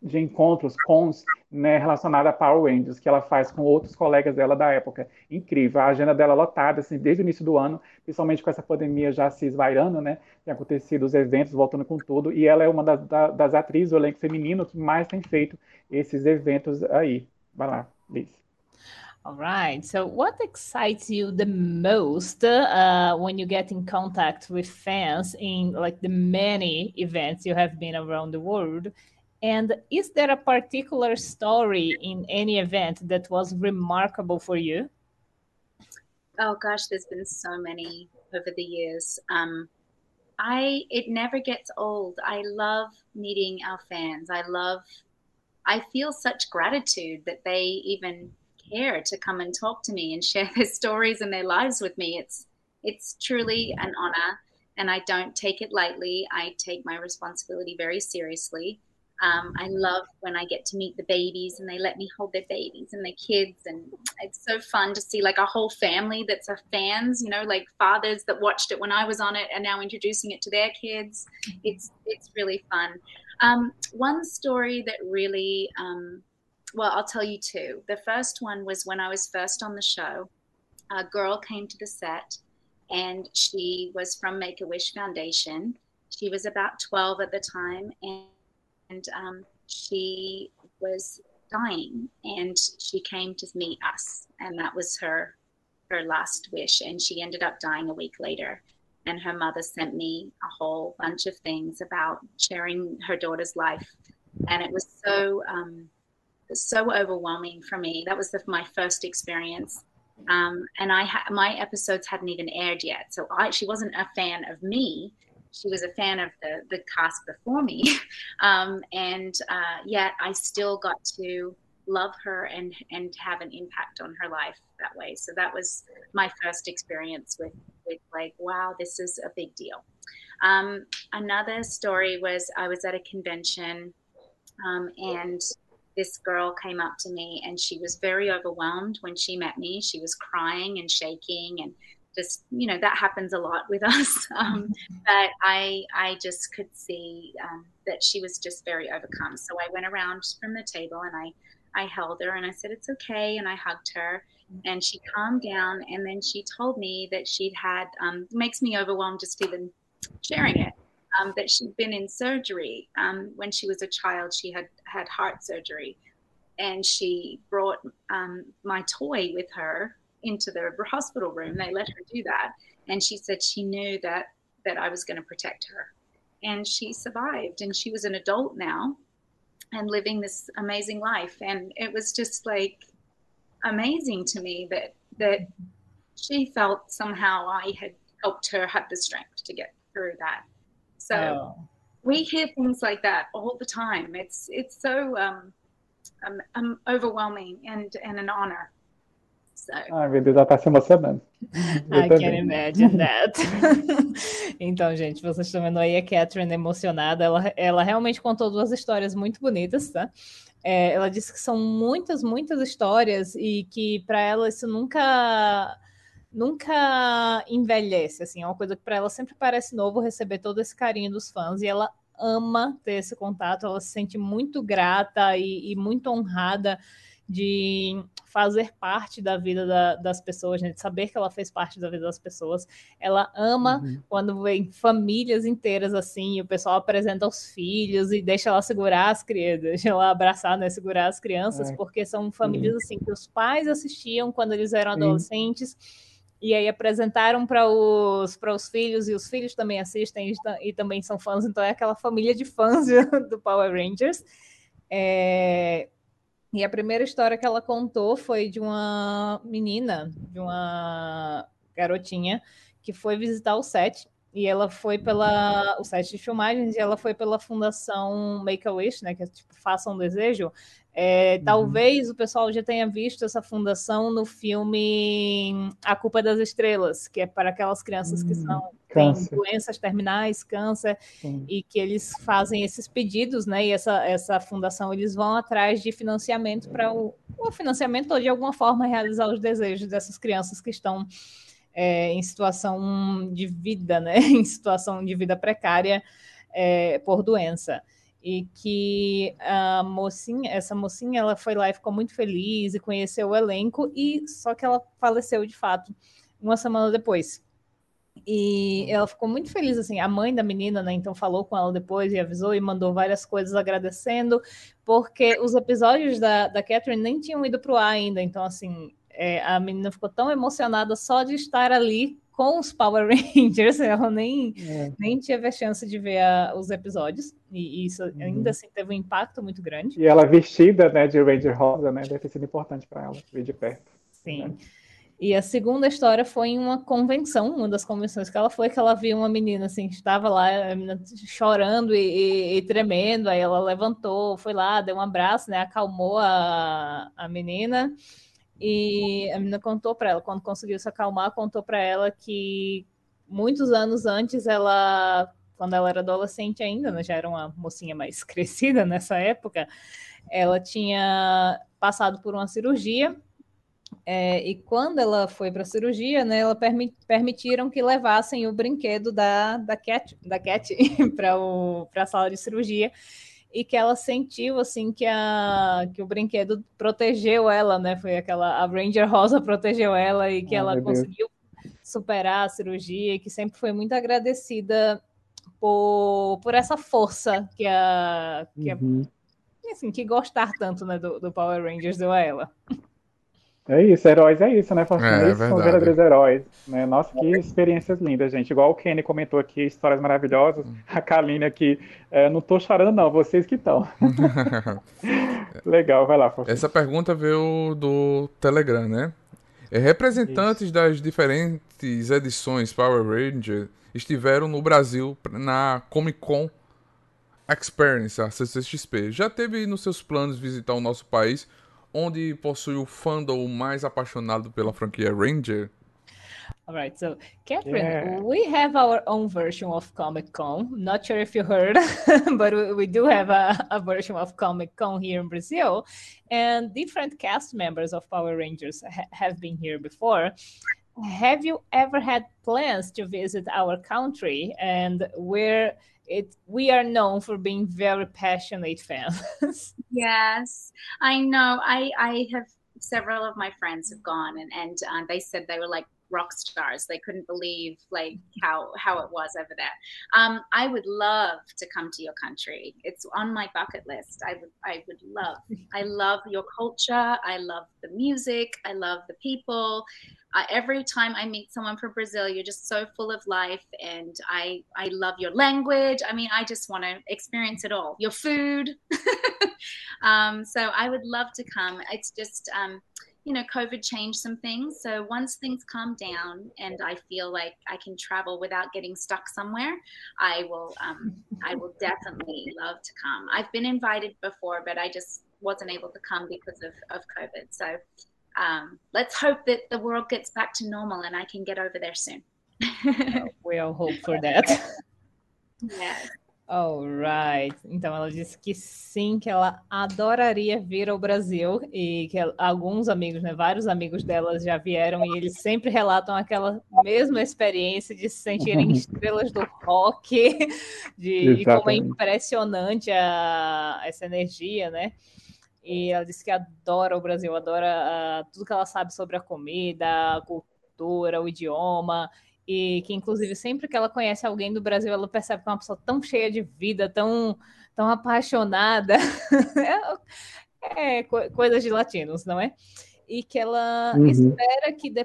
de encontros com né, relacionados a Power Rangers, que ela faz com outros colegas dela da época. Incrível, a agenda dela lotada, assim, desde o início do ano, principalmente com essa pandemia já se esvairando, né? Tem acontecido os eventos, voltando com tudo, e ela é uma das, das atrizes do elenco feminino que mais tem feito esses eventos aí. Vai lá please. All right. So, what excites you the most uh, when you get in contact with fans in like the many events you have been around the world? And is there a particular story in any event that was remarkable for you? Oh gosh, there's been so many over the years. Um, I it never gets old. I love meeting our fans. I love I feel such gratitude that they even care to come and talk to me and share <laughs> their stories and their lives with me. It's it's truly an honor, and I don't take it lightly. I take my responsibility very seriously. Um, I love when I get to meet the babies and they let me hold their babies and their kids, and it's so fun to see like a whole family that's a fans. You know, like fathers that watched it when I was on it and now introducing it to their kids. It's it's really fun. Um, one story that really, um, well, I'll tell you two. The first one was when I was first on the show. A girl came to the set, and she was from Make a Wish Foundation. She was about 12 at the time, and, and um, she was dying, and she came to meet us, and that was her her last wish, and she ended up dying a week later and her mother sent me a whole bunch of things about sharing her daughter's life. And it was so um, so overwhelming for me. That was the, my first experience. Um, and i ha- my episodes hadn't even aired yet. So i she wasn't a fan of me. She was a fan of the the cast before me. <laughs> Um, and uh, yet i still got to love her and and have an impact on her life that way so that was my first experience with with like, wow, this is a big deal. Um, another story was I was at a convention um, and this girl came up to me and she was very overwhelmed when she met me. She was crying and shaking and just you know that happens a lot with <laughs> us um, but i i just could see um, that she was just very overcome so i went around from the table and i i held her and i said it's okay and i hugged her and she calmed down and then she told me that she'd had um, makes me overwhelmed just even sharing it um, that she'd been in surgery um, when she was a child she had had heart surgery and she brought um, my toy with her into the hospital room. They let her do that and she said she knew that that i was going to protect her and she survived and she was an adult now and living this amazing life and it was just like amazing to me that that she felt somehow I had helped her have the strength to get through that. So oh. we hear things like that all the time. It's it's so um, um, um overwhelming and and an honor. So. Ai, meu Deus, ela tá se emocionando. I can imagine that. <laughs> então, gente, vocês estão vendo aí a Catherine emocionada. Ela, ela realmente contou duas histórias muito bonitas, tá? É, ela disse que são muitas, muitas histórias e que para ela isso nunca nunca envelhece, assim, é uma coisa que para ela sempre parece novo receber todo esse carinho dos fãs e ela ama ter esse contato, ela se sente muito grata e, e muito honrada de fazer parte da vida da, das pessoas, né? de saber que ela fez parte da vida das pessoas. Ela ama uhum. quando vem famílias inteiras assim, e o pessoal apresenta os filhos e deixa ela segurar as crianças, deixa ela abraçar, né? Segurar as crianças, é. porque são famílias uhum. assim que os pais assistiam quando eles eram adolescentes. E aí apresentaram para os, para os filhos, e os filhos também assistem e, e também são fãs, então é aquela família de fãs <laughs> do Power Rangers. É, e a primeira história que ela contou foi de uma menina, de uma garotinha que foi visitar o set e ela foi pela o set de filmagens e ela foi pela fundação Make a Wish, né, que é tipo Faça um Desejo. É, uhum. Talvez o pessoal já tenha visto essa fundação no filme A Culpa das Estrelas, que é para aquelas crianças que hum, são têm doenças terminais, câncer, Sim. e que eles fazem esses pedidos, né? E essa, essa fundação eles vão atrás de financiamento para o, o financiamento ou de alguma forma realizar os desejos dessas crianças que estão é, em situação de vida, né? <laughs> Em situação de vida precária é, por doença. E que a mocinha, essa mocinha, ela foi lá e ficou muito feliz e conheceu o elenco, e só que ela faleceu de fato uma semana depois. E ela ficou muito feliz, assim, a mãe da menina, né, então falou com ela depois e avisou e mandou várias coisas agradecendo, porque os episódios da, da Catherine nem tinham ido para o ar ainda, então, assim, é, a menina ficou tão emocionada só de estar ali com os Power <laughs> Rangers, ela nem, é. nem teve a chance de ver a, os episódios, e, isso uhum. ainda assim teve um impacto muito grande. E ela vestida né, de Ranger Rosa, né, deve ter sido importante para ela ver de perto. Sim. Né? E a segunda história foi em uma convenção, uma das convenções que ela foi, que ela viu uma menina assim, que estava lá chorando e, e, e, tremendo, aí ela levantou, foi lá, deu um abraço, né, acalmou a, a menina, e a menina contou para ela, quando conseguiu se acalmar, contou para ela que muitos anos antes ela, quando ela era adolescente ainda, né, já era uma mocinha mais <laughs> crescida nessa época, ela tinha passado por uma cirurgia é, e quando ela foi para a cirurgia, né, ela permi permitiram que levassem o brinquedo da, da Cat, da Cat <laughs> para a sala de cirurgia e que ela sentiu assim que, a, que o brinquedo protegeu ela, né? Foi aquela a Ranger Rosa protegeu ela e que oh, ela conseguiu superar a cirurgia e que sempre foi muito agradecida por, por essa força que a que, uhum. a, assim, que gostar tanto né, do, do Power Rangers deu a ela. É isso, heróis é isso, né, Faustino? É, é são verdadeiros heróis. Né? Nossa, que experiências lindas, gente. Igual o Kenny comentou aqui, histórias maravilhosas. A Kaline aqui, é, não tô chorando, não, vocês que estão. <laughs> Legal, vai lá, Faustino. Essa pergunta veio do Telegram, né? É, representantes isso. das diferentes edições Power Ranger estiveram no Brasil na Comic Con Experience, a CCXP. Já teve nos seus planos visitar o nosso país onde possui o fandom mais apaixonado pela franquia Ranger? All right, so Catherine, yeah. we have our own version of Comic Con. Not sure if you heard, <laughs> but we, we do have a, a, version of Comic Con here in Brazil, and different cast members of Power Rangers ha have been here before. Have you ever had plans to visit our country, and where it we are known for being very passionate fans. <laughs> yes, I know. I I have several of my friends have gone and and uh, they said they were like rock stars. They couldn't believe like how how it was over there. Um, I would love to come to your country. It's on my bucket list. I would I would love. I love your culture. I love the music. I love the people uh, every time I meet someone from Brazil, you're just so full of life, and I I love your language. I mean, I just want to experience it all. Your food. <laughs> um, so I would love to come. It's just. Um, you know, COVID changed some things. So once things calm down and I feel like I can travel without getting stuck somewhere, I will. Um, I will definitely love to come. I've been invited before, but I just wasn't able to come because of, of COVID. So um, let's hope that the world gets back to normal and I can get over there soon. <laughs> we all hope for <laughs> that. Yes. Alright. Então ela disse que sim, que ela adoraria vir ao Brasil e que alguns amigos, né, vários amigos delas já vieram e eles sempre relatam aquela mesma experiência de se sentirem <laughs> estrelas do rock, de e como é impressionante a, essa energia, né? E ela disse que adora o Brasil, adora uh, tudo que ela sabe sobre a comida, a cultura, o idioma. E que, inclusive, sempre que ela conhece alguém do Brasil, ela percebe que é uma pessoa tão cheia de vida, tão, tão apaixonada. <laughs> é, é coisas de latinos, não é? E que ela uhum. espera que, de,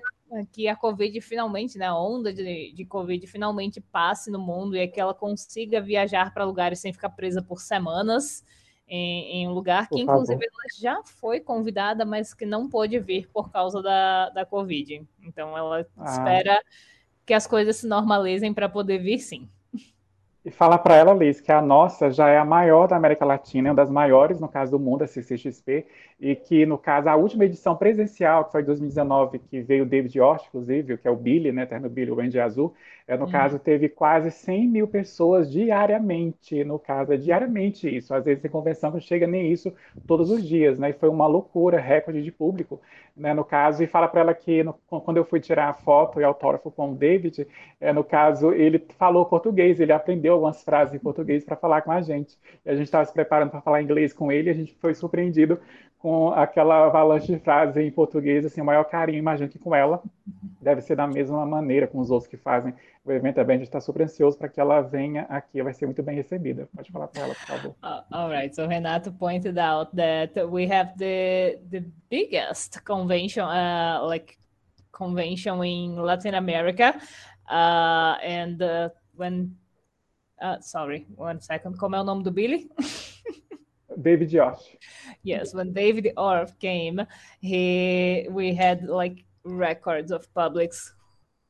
que a Covid finalmente, né, a onda de, de Covid finalmente passe no mundo e que ela consiga viajar para lugares sem ficar presa por semanas em, em um lugar que, inclusive, ela já foi convidada, mas que não pôde vir por causa da, da Covid. Então, ela ah. espera que as coisas se normalizem para poder vir sim. E fala para ela, Liz, que a nossa já é a maior da América Latina, é uma das maiores, no caso do mundo, a CCXP, e que, no caso, a última edição presencial, que foi em 2019, que veio o David Orch, inclusive, que é o Billy, né, Eterno Billy, o Ranger Azul, é, no hum. caso, teve quase 100 mil pessoas diariamente, no caso, é diariamente isso. Às vezes, tem convenção que não chega nem isso todos os dias, né, e foi uma loucura, recorde de público, né, no caso, e fala para ela que, no, quando eu fui tirar a foto e autógrafo com o David, é, no caso, ele falou português, ele aprendeu aprendeu algumas frases em português para falar com a gente. E a gente estava se preparando para falar inglês com ele e a gente foi surpreendido com aquela avalanche de frases em português, assim, o maior carinho, imagino que com ela deve ser da mesma maneira com os outros que fazem o evento também. A gente está super ansioso para que ela venha aqui, vai ser muito bem recebida. Pode falar para ela, por favor. Uh, all right. So Renato pointed out that we have the the biggest convention, uh, like convention in Latin America, uh, and uh, when Uh, sorry, one second. Como é o nome do Billy? <laughs> David Orff. Yes, when David Orff came, he we had like records of publics,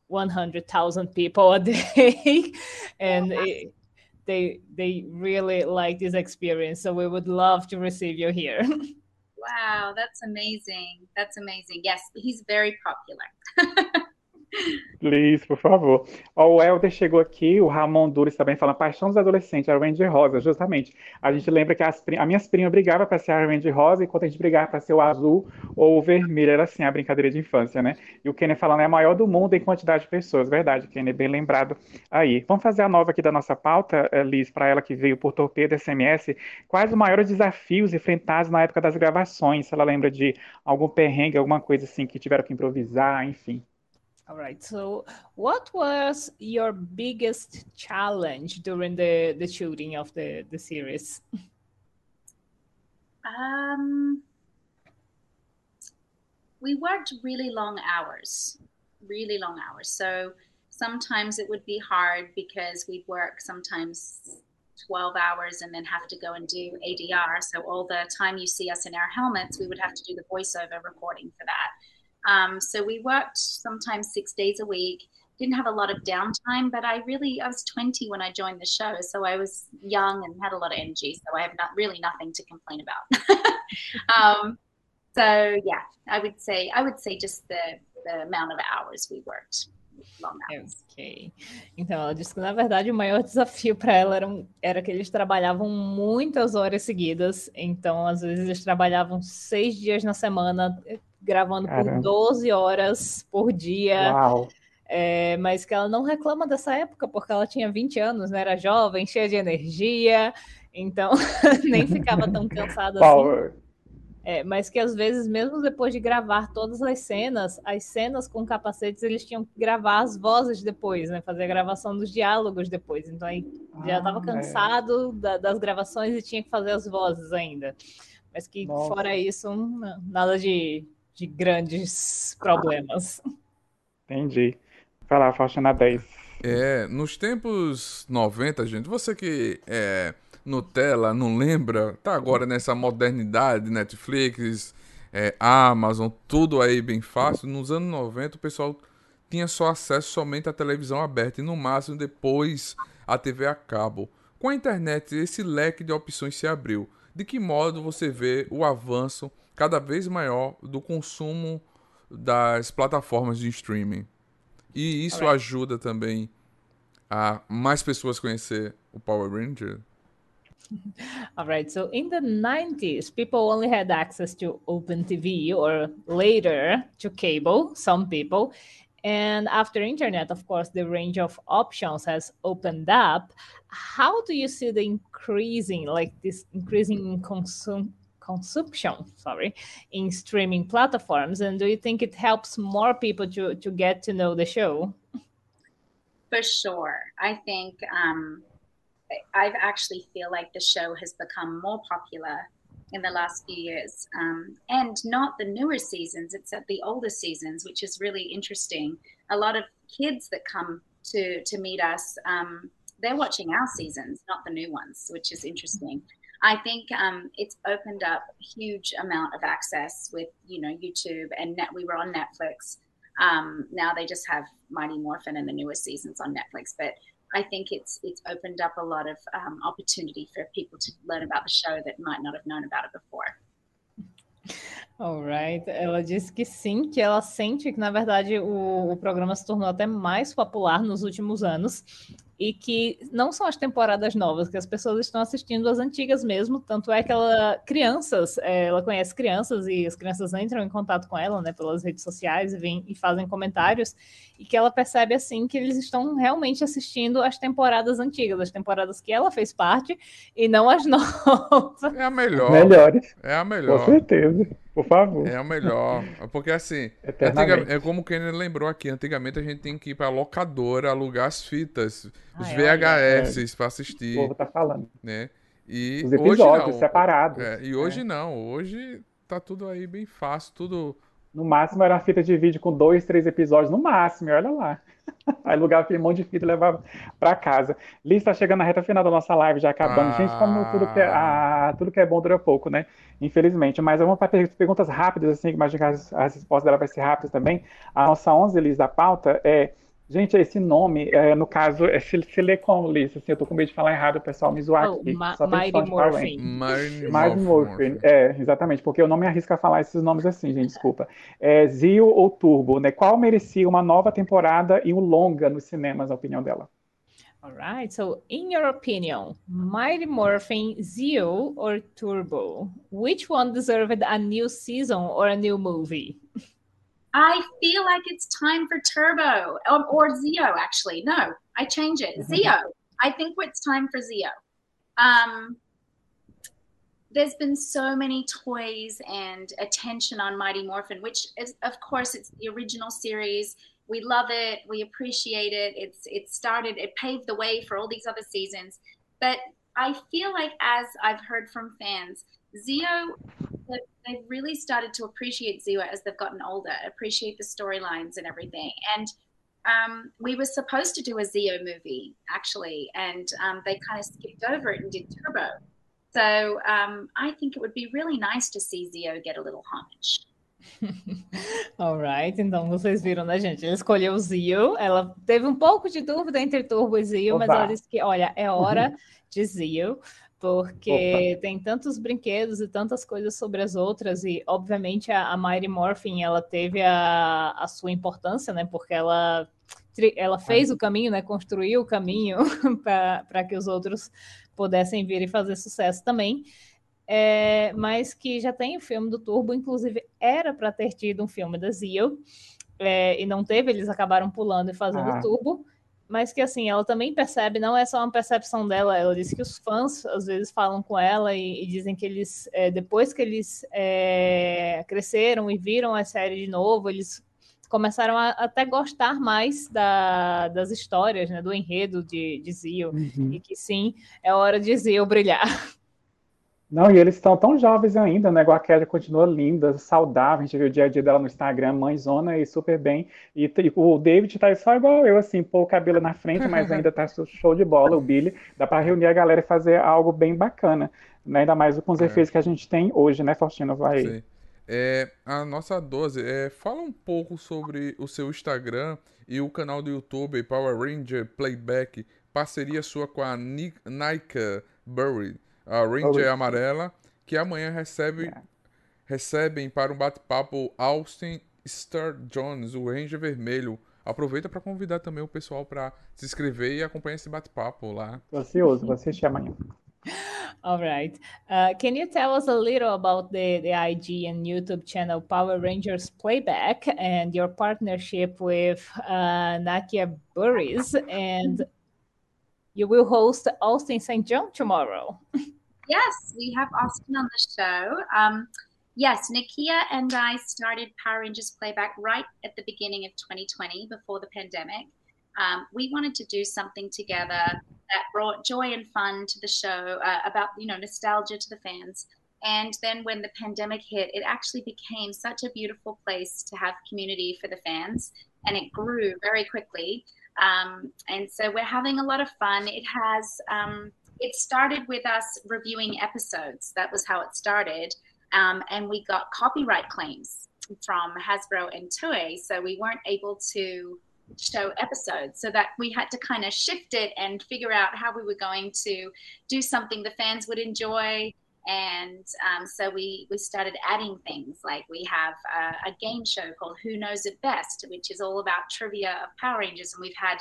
one hundred thousand people a <laughs> day, and it, they they really like this experience. So we would love to receive you here. <laughs> wow, that's amazing. That's amazing. Yes, he's very popular. <laughs> Liz, por favor. O Helder chegou aqui, o Ramon Dures também falando Paixão dos Adolescentes, a Ranger Rosa, justamente. A gente lembra que as, a minhas primas brigavam para ser a Ranger Rosa, enquanto a gente brigava para ser o azul ou o vermelho, era assim a brincadeira de infância, né? E o Kenny falando é a maior do mundo em quantidade de pessoas, verdade, Kenny, bem lembrado aí. Vamos fazer a nova aqui da nossa pauta, eh, Liz, para ela que veio por torpedo SMS. Quais os maiores desafios enfrentados na época das gravações? Se ela lembra de algum perrengue, alguma coisa assim que tiveram que improvisar, enfim. All right. So, what was your biggest challenge during the the shooting of the the series? Um, we worked really long hours, really long hours. So sometimes it would be hard because we'd work sometimes 12 hours and then have to go and do ADR. So all the time you see us in our helmets, we would have to do the voiceover recording for that. Um, so we worked sometimes six days a week. Didn't have a lot of downtime, but I really I was 20 when I joined the show, so I was young and had a lot of energy. So I have not really nothing to complain about. <laughs> um, so yeah, I would say I would say just the the amount of hours we worked. Ok. Então, ela disse que, na verdade, o maior <laughs> desafio para ela era, era que eles trabalhavam muitas horas seguidas. Então, às vezes, eles trabalhavam seis dias na semana, gravando Caramba. por 12 horas por dia. Uau. É, mas que ela não reclama dessa época, porque ela tinha 20 anos, né? Era jovem, cheia de energia, então <laughs> nem ficava tão cansada <laughs> assim. É, mas que às vezes, mesmo depois de gravar todas as cenas, as cenas com capacetes, eles tinham que gravar as vozes depois, né? Fazer a gravação dos diálogos depois. Então aí já estava ah, é. cansado é. da, das gravações e tinha que fazer as vozes ainda. Mas que Nossa. fora isso, nada de de grandes problemas. Entendi. Vai lá, Faustina 10. É, nos tempos 90, gente, você que é Nutella, não lembra, tá agora nessa modernidade, Netflix, é, Amazon, tudo aí bem fácil. Nos anos 90 o pessoal tinha só acesso somente à televisão aberta e no máximo depois a TV a cabo. Com a internet, esse leque de opções se abriu. De que modo você vê o avanço cada vez maior do consumo das plataformas de streaming. E isso ajuda também a mais pessoas conhecer o Power Ranger. <laughs> All right. So in the 90s, people only had access to open TV or later to cable, some people. And after internet, of course, the range of options has opened up. How do you see the increasing, like this increasing consume consumption sorry in streaming platforms and do you think it helps more people to to get to know the show for sure i think um i've actually feel like the show has become more popular in the last few years um, and not the newer seasons it's at the older seasons which is really interesting a lot of kids that come to to meet us um, they're watching our seasons not the new ones which is interesting I think um, it's opened up a huge amount of access with you know YouTube and net. We were on Netflix. Um, now they just have Mighty Morphin and the newest seasons on Netflix. But I think it's it's opened up a lot of um, opportunity for people to learn about the show that might not have known about it before. Alright, ela disse que sim, que ela sente que na verdade o, o programa se tornou até mais popular nos últimos anos e que não são as temporadas novas, que as pessoas estão assistindo as antigas mesmo, tanto é que ela, crianças, é, ela conhece crianças e as crianças entram em contato com ela, né, pelas redes sociais e, vem, e fazem comentários, e que ela percebe, assim, que eles estão realmente assistindo as temporadas antigas, as temporadas que ela fez parte, e não as <laughs> novas. É a melhor. Melhores. É a melhor. Com certeza. Por favor. É a melhor. Porque assim, é como o Kenny lembrou aqui, antigamente a gente tem que ir pra locadora alugar as fitas, os Ai, VHS é. para assistir. O povo tá falando. Né? E os episódios separados. É, e hoje é. não, hoje tá tudo aí bem fácil, tudo. No máximo era uma fita de vídeo com dois, três episódios, no máximo, olha lá. <laughs> Aí alugava aquele monte de fita e levava para casa. Liz está chegando na reta final da nossa live, já acabando. Ah. Gente, como tudo que, é, ah, tudo que é bom dura pouco, né? Infelizmente. Mas vamos para perguntas rápidas, assim, imagino que as, as respostas dela vai ser rápidas também. A nossa 11, Liz, da pauta é Gente, esse nome, é, no caso, é, se, se lê como, Liz? Assim, eu tô com medo de falar errado, o pessoal me zoar oh, aqui. Ma Mighty Morphin. Mighty Morphin. É, exatamente, porque eu não me arrisco a falar esses nomes assim, gente, <laughs> desculpa. É, Zio ou Turbo, né? Qual merecia uma nova temporada e um longa nos cinemas, na opinião dela? All right. So, in your opinion, Mighty Morphin, Zio or Turbo? Which one deserved a new season or a new movie? <laughs> I feel like it's time for Turbo or, or Zio, actually. No, I change it. Mm-hmm. Zio. I think it's time for Zio. Um, there's been so many toys and attention on Mighty Morphin, which is, of course, it's the original series. We love it. We appreciate it. It's it started. It paved the way for all these other seasons. But I feel like, as I've heard from fans, Zio they've really started to appreciate Zio as they've gotten older, appreciate the storylines and everything. And um, we were supposed to do a Zio movie actually, and um, they kind of skipped over it and did Turbo. So um, I think it would be really nice to see Zio get a little homage. <laughs> Alright, então vocês viram, né, gente? Ela escolheu o Zio. Ela teve um pouco de dúvida entre Turbo e Zio, Opa. mas ela disse que, olha, é hora uhum. de Zio porque Opa. tem tantos brinquedos e tantas coisas sobre as outras, e obviamente a, a Mighty Morphin ela teve a, a sua importância, né? Porque ela, ela fez o caminho, né? Construiu o caminho <laughs> para que os outros pudessem vir e fazer sucesso também. É, mas que já tem o filme do Turbo, inclusive era para ter tido um filme da Zio, é, e não teve, eles acabaram pulando e fazendo ah. Turbo mas que assim, ela também percebe, não é só uma percepção dela, ela disse que os fãs às vezes falam com ela e, e dizem que eles, é, depois que eles é, cresceram e viram a série de novo, eles começaram a até gostar mais da, das histórias, né, do enredo de, de Zio, uhum. e que sim, é hora de Zio brilhar. <laughs> Não, e eles estão tão jovens ainda, né? Igual a Kelly continua linda, saudável. A gente viu o dia a dia dela no Instagram, mãezona e super bem. E, e o David tá só igual eu, assim, pôr o cabelo na frente, mas <laughs> ainda tá show de bola. O Billy, dá para reunir a galera e fazer algo bem bacana. Né? Ainda mais com os é. efeitos que a gente tem hoje, né, Faustino? Vai. Sim. É, a nossa 12, é, fala um pouco sobre o seu Instagram e o canal do YouTube Power Ranger Playback, parceria sua com a Nika Burry a Ranger oh, amarela, que amanhã recebe, yeah. recebem para um bate-papo Austin Star Jones, o Ranger vermelho. Aproveita para convidar também o pessoal para se inscrever e acompanhar esse bate-papo lá. Tô ansioso, vou assistir amanhã. <laughs> All right. Uh, can you tell us a little about the, the IG and YouTube channel Power Rangers Playback and your partnership with uh, Nakia Burris? And you will host Austin St. John tomorrow. <laughs> Yes, we have Austin on the show. Um, yes, Nakia and I started Power Rangers Playback right at the beginning of 2020, before the pandemic. Um, we wanted to do something together that brought joy and fun to the show uh, about you know nostalgia to the fans. And then when the pandemic hit, it actually became such a beautiful place to have community for the fans, and it grew very quickly. Um, and so we're having a lot of fun. It has um, it started with us reviewing episodes. That was how it started. Um, and we got copyright claims from Hasbro and Toei. So we weren't able to show episodes so that we had to kind of shift it and figure out how we were going to do something the fans would enjoy and um, so we we started adding things like we have a, a, game show called who knows it best which is all about trivia of power rangers and we've had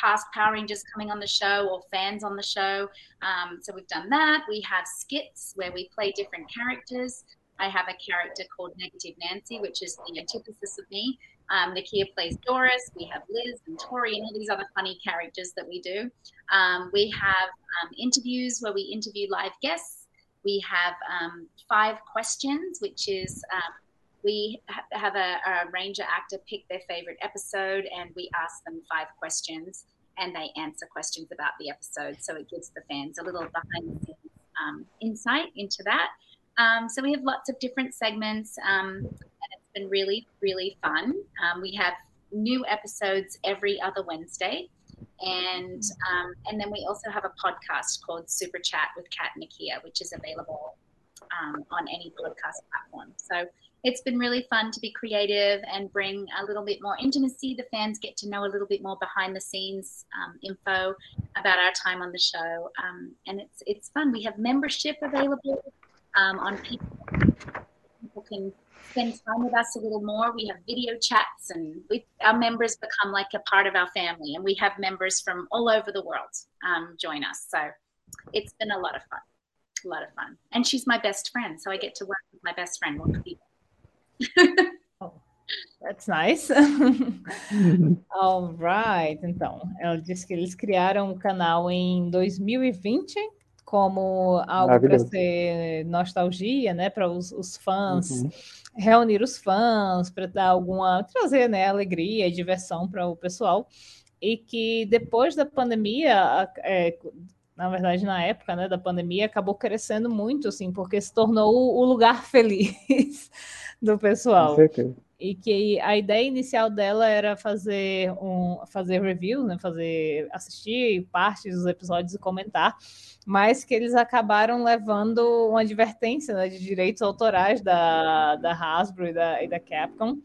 past power rangers coming on the show or fans on the show um, so we've done that we have skits where we play different characters i have a character called negative nancy which is the antithesis of me um, Nakia plays Doris. We have Liz and Tori and all these other funny characters that we do. Um, we have um, interviews where we interview live guests. We have um, five questions, which is um, we have a, a ranger actor pick their favorite episode and we ask them five questions and they answer questions about the episode. So it gives the fans a little behind the scenes um, insight into that. Um, so we have lots of different segments. Um, and it's been really, really fun. Um, we have new episodes every other Wednesday. And um, and then we also have a podcast called Super Chat with Kat Nakia, which is available um, on any podcast platform. So it's been really fun to be creative and bring a little bit more intimacy. The fans get to know a little bit more behind the scenes um, info about our time on the show, um, and it's it's fun. We have membership available um, on people. People can spend time with us a little more. We have video chats, and we, our members become like a part of our family. And we have members from all over the world um, join us. So it's been a lot of fun, a lot of fun. And she's my best friend, so I get to work with my best friend. <laughs> Oh, that's nice. <laughs> All right. Então, ela disse que eles criaram o canal em 2020 como algo para ser nostalgia, né, para os, os fãs. Uhum reunir os fãs para dar alguma trazer né, alegria e diversão para o pessoal e que depois da pandemia é, na verdade na época né, da pandemia acabou crescendo muito assim porque se tornou o lugar <laughs> feliz do pessoal e que a ideia inicial dela era fazer um fazer review né, fazer assistir partes dos episódios e comentar mas que eles acabaram levando uma advertência né, de direitos autorais da, da Hasbro e da, e da Capcom.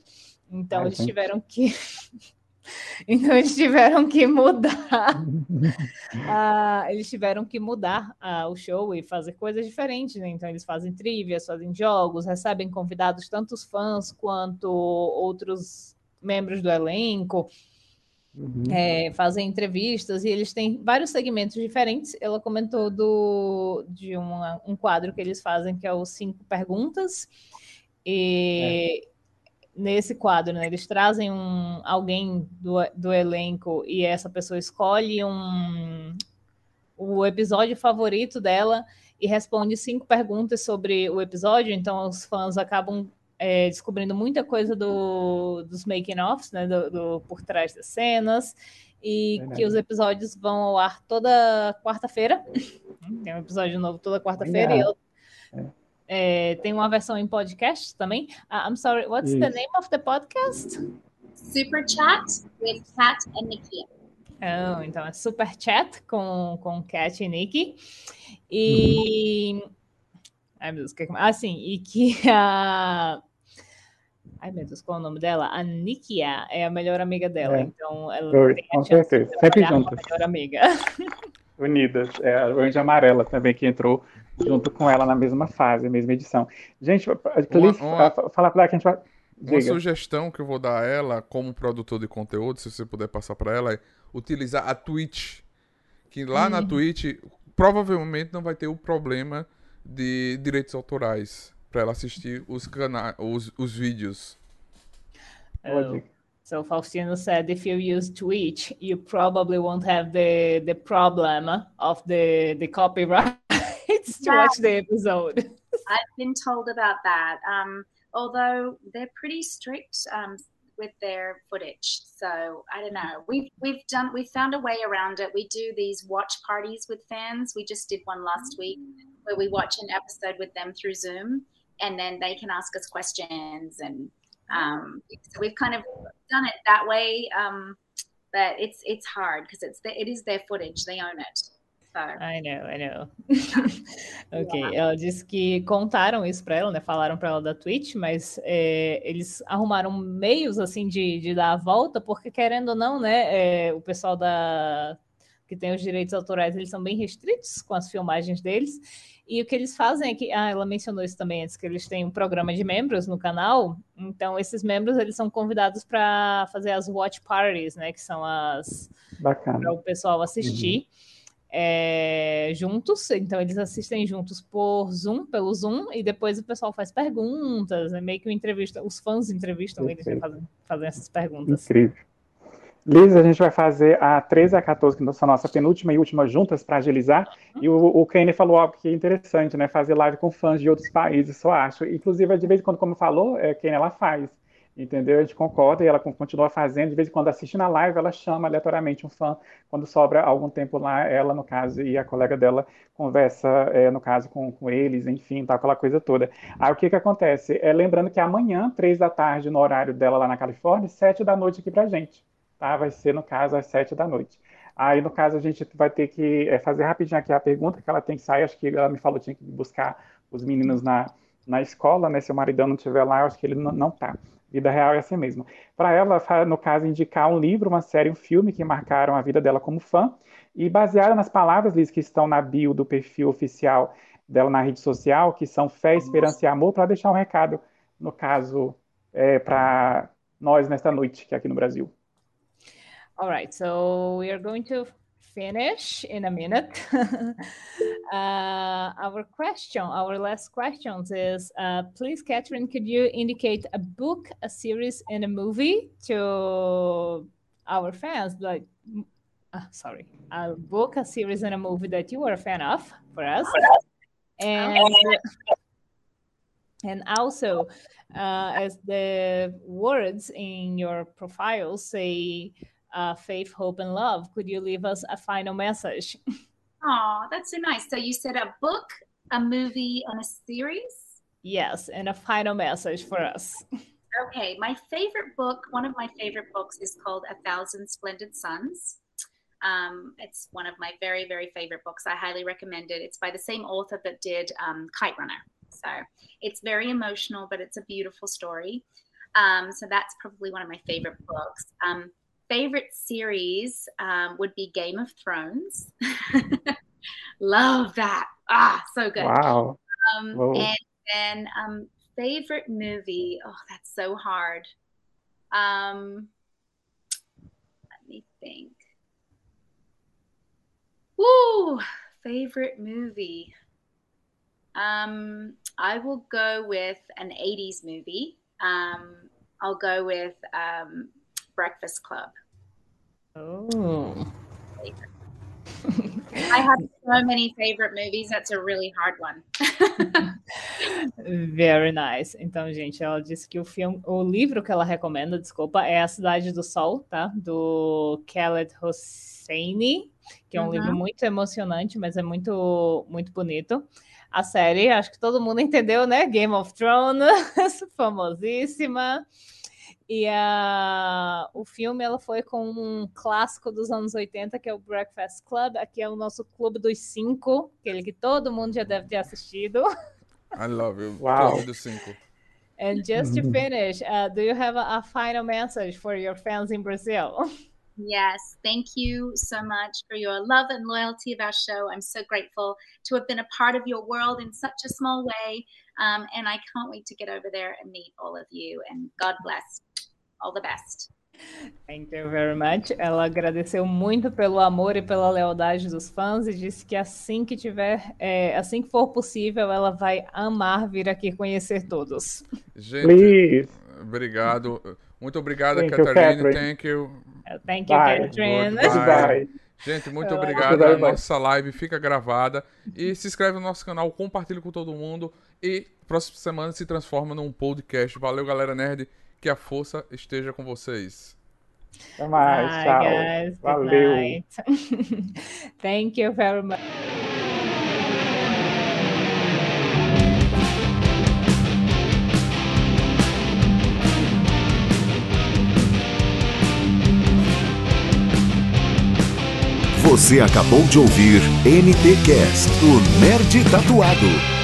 Então ah, eles tiveram que. <laughs> então eles tiveram que mudar. uh, <laughs> eles tiveram que mudar uh, o show e fazer coisas diferentes. Né? Então eles fazem trivias, fazem jogos, recebem convidados, tanto os fãs quanto outros membros do elenco. Uhum. É, fazem entrevistas e eles têm vários segmentos diferentes. Ela comentou do, de uma, um quadro que eles fazem que é o Cinco Perguntas. E é. Nesse quadro, né, eles trazem um, alguém do, do elenco e essa pessoa escolhe um, o episódio favorito dela e responde cinco perguntas sobre o episódio. Então, os fãs acabam é, descobrindo muita coisa do, dos making-offs, né, do, do, por trás das cenas, e é que os episódios vão ao ar toda quarta-feira. <laughs> Tem um episódio novo toda quarta-feira. E eu, é, tem uma versão em podcast também. Uh, I'm sorry, what's Isso. the name of the podcast? Super Chat with Kat and Nikki. Oh, então é Super Chat com, com Kat e Nikki. E. Ai, meu Deus, que... ah, sim, e que a. Ai, meu Deus, qual é o nome dela? A Nikia é a melhor amiga dela, é. então ela Oi, tem a com certeza, sempre juntas. melhor amiga. Unidas, é a Orange Amarela também que entrou junto com ela na mesma fase, mesma edição. Gente, Cliff, uma, uma, fala para que a gente vai. Uma sugestão que eu vou dar a ela, como produtor de conteúdo, se você puder passar para ela, é utilizar a Twitch. Que lá hum. na Twitch provavelmente não vai ter o problema de direitos autorais para ela assistir os canais, os, os vídeos. Oh. So Faustino said if you use Twitch, you probably won't have the the problem of the the copyright to watch the episode. <laughs> I've been told about that. Um, although they're pretty strict um, with their footage, so I don't know. We've we've done we found a way around it. We do these watch parties with fans. We just did one last week where we watch an episode with them through Zoom, and then they can ask us questions. And um, so we've kind of done it that way. Um, but it's it's hard because it's the, it is their footage; they own it. So. I know, I know. <laughs> ok, yeah. ela disse que contaram isso para ela, né? Falaram para ela da Twitch, mas é, eles arrumaram meios assim de, de dar a volta, porque querendo ou não, né? É, o pessoal da que tem os direitos autorais, eles são bem restritos com as filmagens deles. E o que eles fazem é que, ah, ela mencionou isso também antes, que eles têm um programa de membros no canal. Então, esses membros, eles são convidados para fazer as watch parties, né? Que são as... Para o pessoal assistir. Uhum. É, juntos, então eles assistem juntos por Zoom, pelo Zoom, e depois o pessoal faz perguntas, né, meio que uma entrevista, os fãs entrevistam eles e fazem, fazem essas perguntas. Incrível. Liz, a gente vai fazer a 13 a 14, que são a nossa penúltima e última juntas para agilizar. E o, o Kenny falou algo que é interessante, né? Fazer live com fãs de outros países, eu acho. Inclusive, de vez em quando, como falou, é, Kenny, ela faz. Entendeu? A gente concorda e ela continua fazendo. De vez em quando, assistindo a live, ela chama aleatoriamente um fã. Quando sobra algum tempo lá, ela, no caso, e a colega dela conversa, é, no caso, com, com eles, enfim, tal, aquela coisa toda. Aí o que que acontece? É, lembrando que amanhã, três da tarde, no horário dela lá na Califórnia, sete da noite aqui pra gente tá? Vai ser, no caso, às sete da noite. Aí, no caso, a gente vai ter que é, fazer rapidinho aqui a pergunta, que ela tem que sair, acho que ela me falou que tinha que buscar os meninos na, na escola, né? Se o maridão não estiver lá, eu acho que ele não, não tá. Vida real é assim mesmo. Para ela, no caso, indicar um livro, uma série, um filme que marcaram a vida dela como fã, e baseada nas palavras, Liz, que estão na bio do perfil oficial dela na rede social, que são fé, esperança e amor, para deixar um recado, no caso, é, para nós nesta noite, que é aqui no Brasil. All right, so we are going to finish in a minute. <laughs> uh, our question, our last questions is, uh, please, Catherine, could you indicate a book, a series, and a movie to our fans? Like, uh, sorry, a book, a series, and a movie that you are a fan of for us, and and also, uh, as the words in your profile say uh, faith, hope, and love. Could you leave us a final message? <laughs> Oh, that's so nice. So you said a book, a movie, and a series? Yes, and a final message for us. <laughs> Okay, my favorite book, one of my favorite books is called A Thousand Splendid Suns. Um, it's one of my very, very favorite books. I highly recommend it. It's by the same author that did um, Kite Runner. So it's very emotional, but it's a beautiful story. Um, so that's probably one of my favorite books. Um, favorite series um, would be Game of Thrones. <laughs> Love that. Ah, so good. Wow. Um, and then um, favorite movie. Oh, that's so hard. Um, let me think. Woo! Favorite movie. Um, I will go with an 80s movie. Um, I'll go with um, Breakfast Club. Oh. I have so many favorite movies. That's a really hard one. <laughs> Very nice. Então, gente, ela disse que o filme, o livro que ela recomenda, desculpa, é A Cidade do Sol, tá? Do Khaled Hosseini, que é um uhum. livro muito emocionante, mas é muito, muito bonito. A série, acho que todo mundo <laughs> entendeu, né? Game of Thrones, <laughs> famosíssima. E a, o filme ela foi com um clássico dos anos 80, que é o Breakfast Club. Aqui é o nosso Clube dos Cinco, aquele que todo mundo já deve ter assistido. <laughs> I love you. Wow. Clube dos Cinco. And just to finish, uh, do you have a, a final message for your fans in Brazil? Yes, thank you so much for your love and loyalty of our show. I'm so grateful to have been a part of your world in such a small way. Um, and I can't wait to get over there and meet all of you. And God bless. All the best. Thank you very much. Ela agradeceu muito pelo amor e pela lealdade dos fãs e disse que assim que tiver, é, assim que for possível, ela vai amar vir aqui conhecer todos. Gente, Please. obrigado. Muito obrigada, thank Catarina. You, thank you. Thank you, Bye. Catherine. Bye. Gente, muito obrigado. A nossa live fica gravada. E se inscreve no nosso canal, compartilha com todo mundo. E próxima semana se transforma num podcast. Valeu, galera nerd. Que a força esteja com vocês. Até mais. Bye, tchau. Guys. Valeu. <laughs> Thank you very much. Você acabou de ouvir NT Cast, o Nerd Tatuado.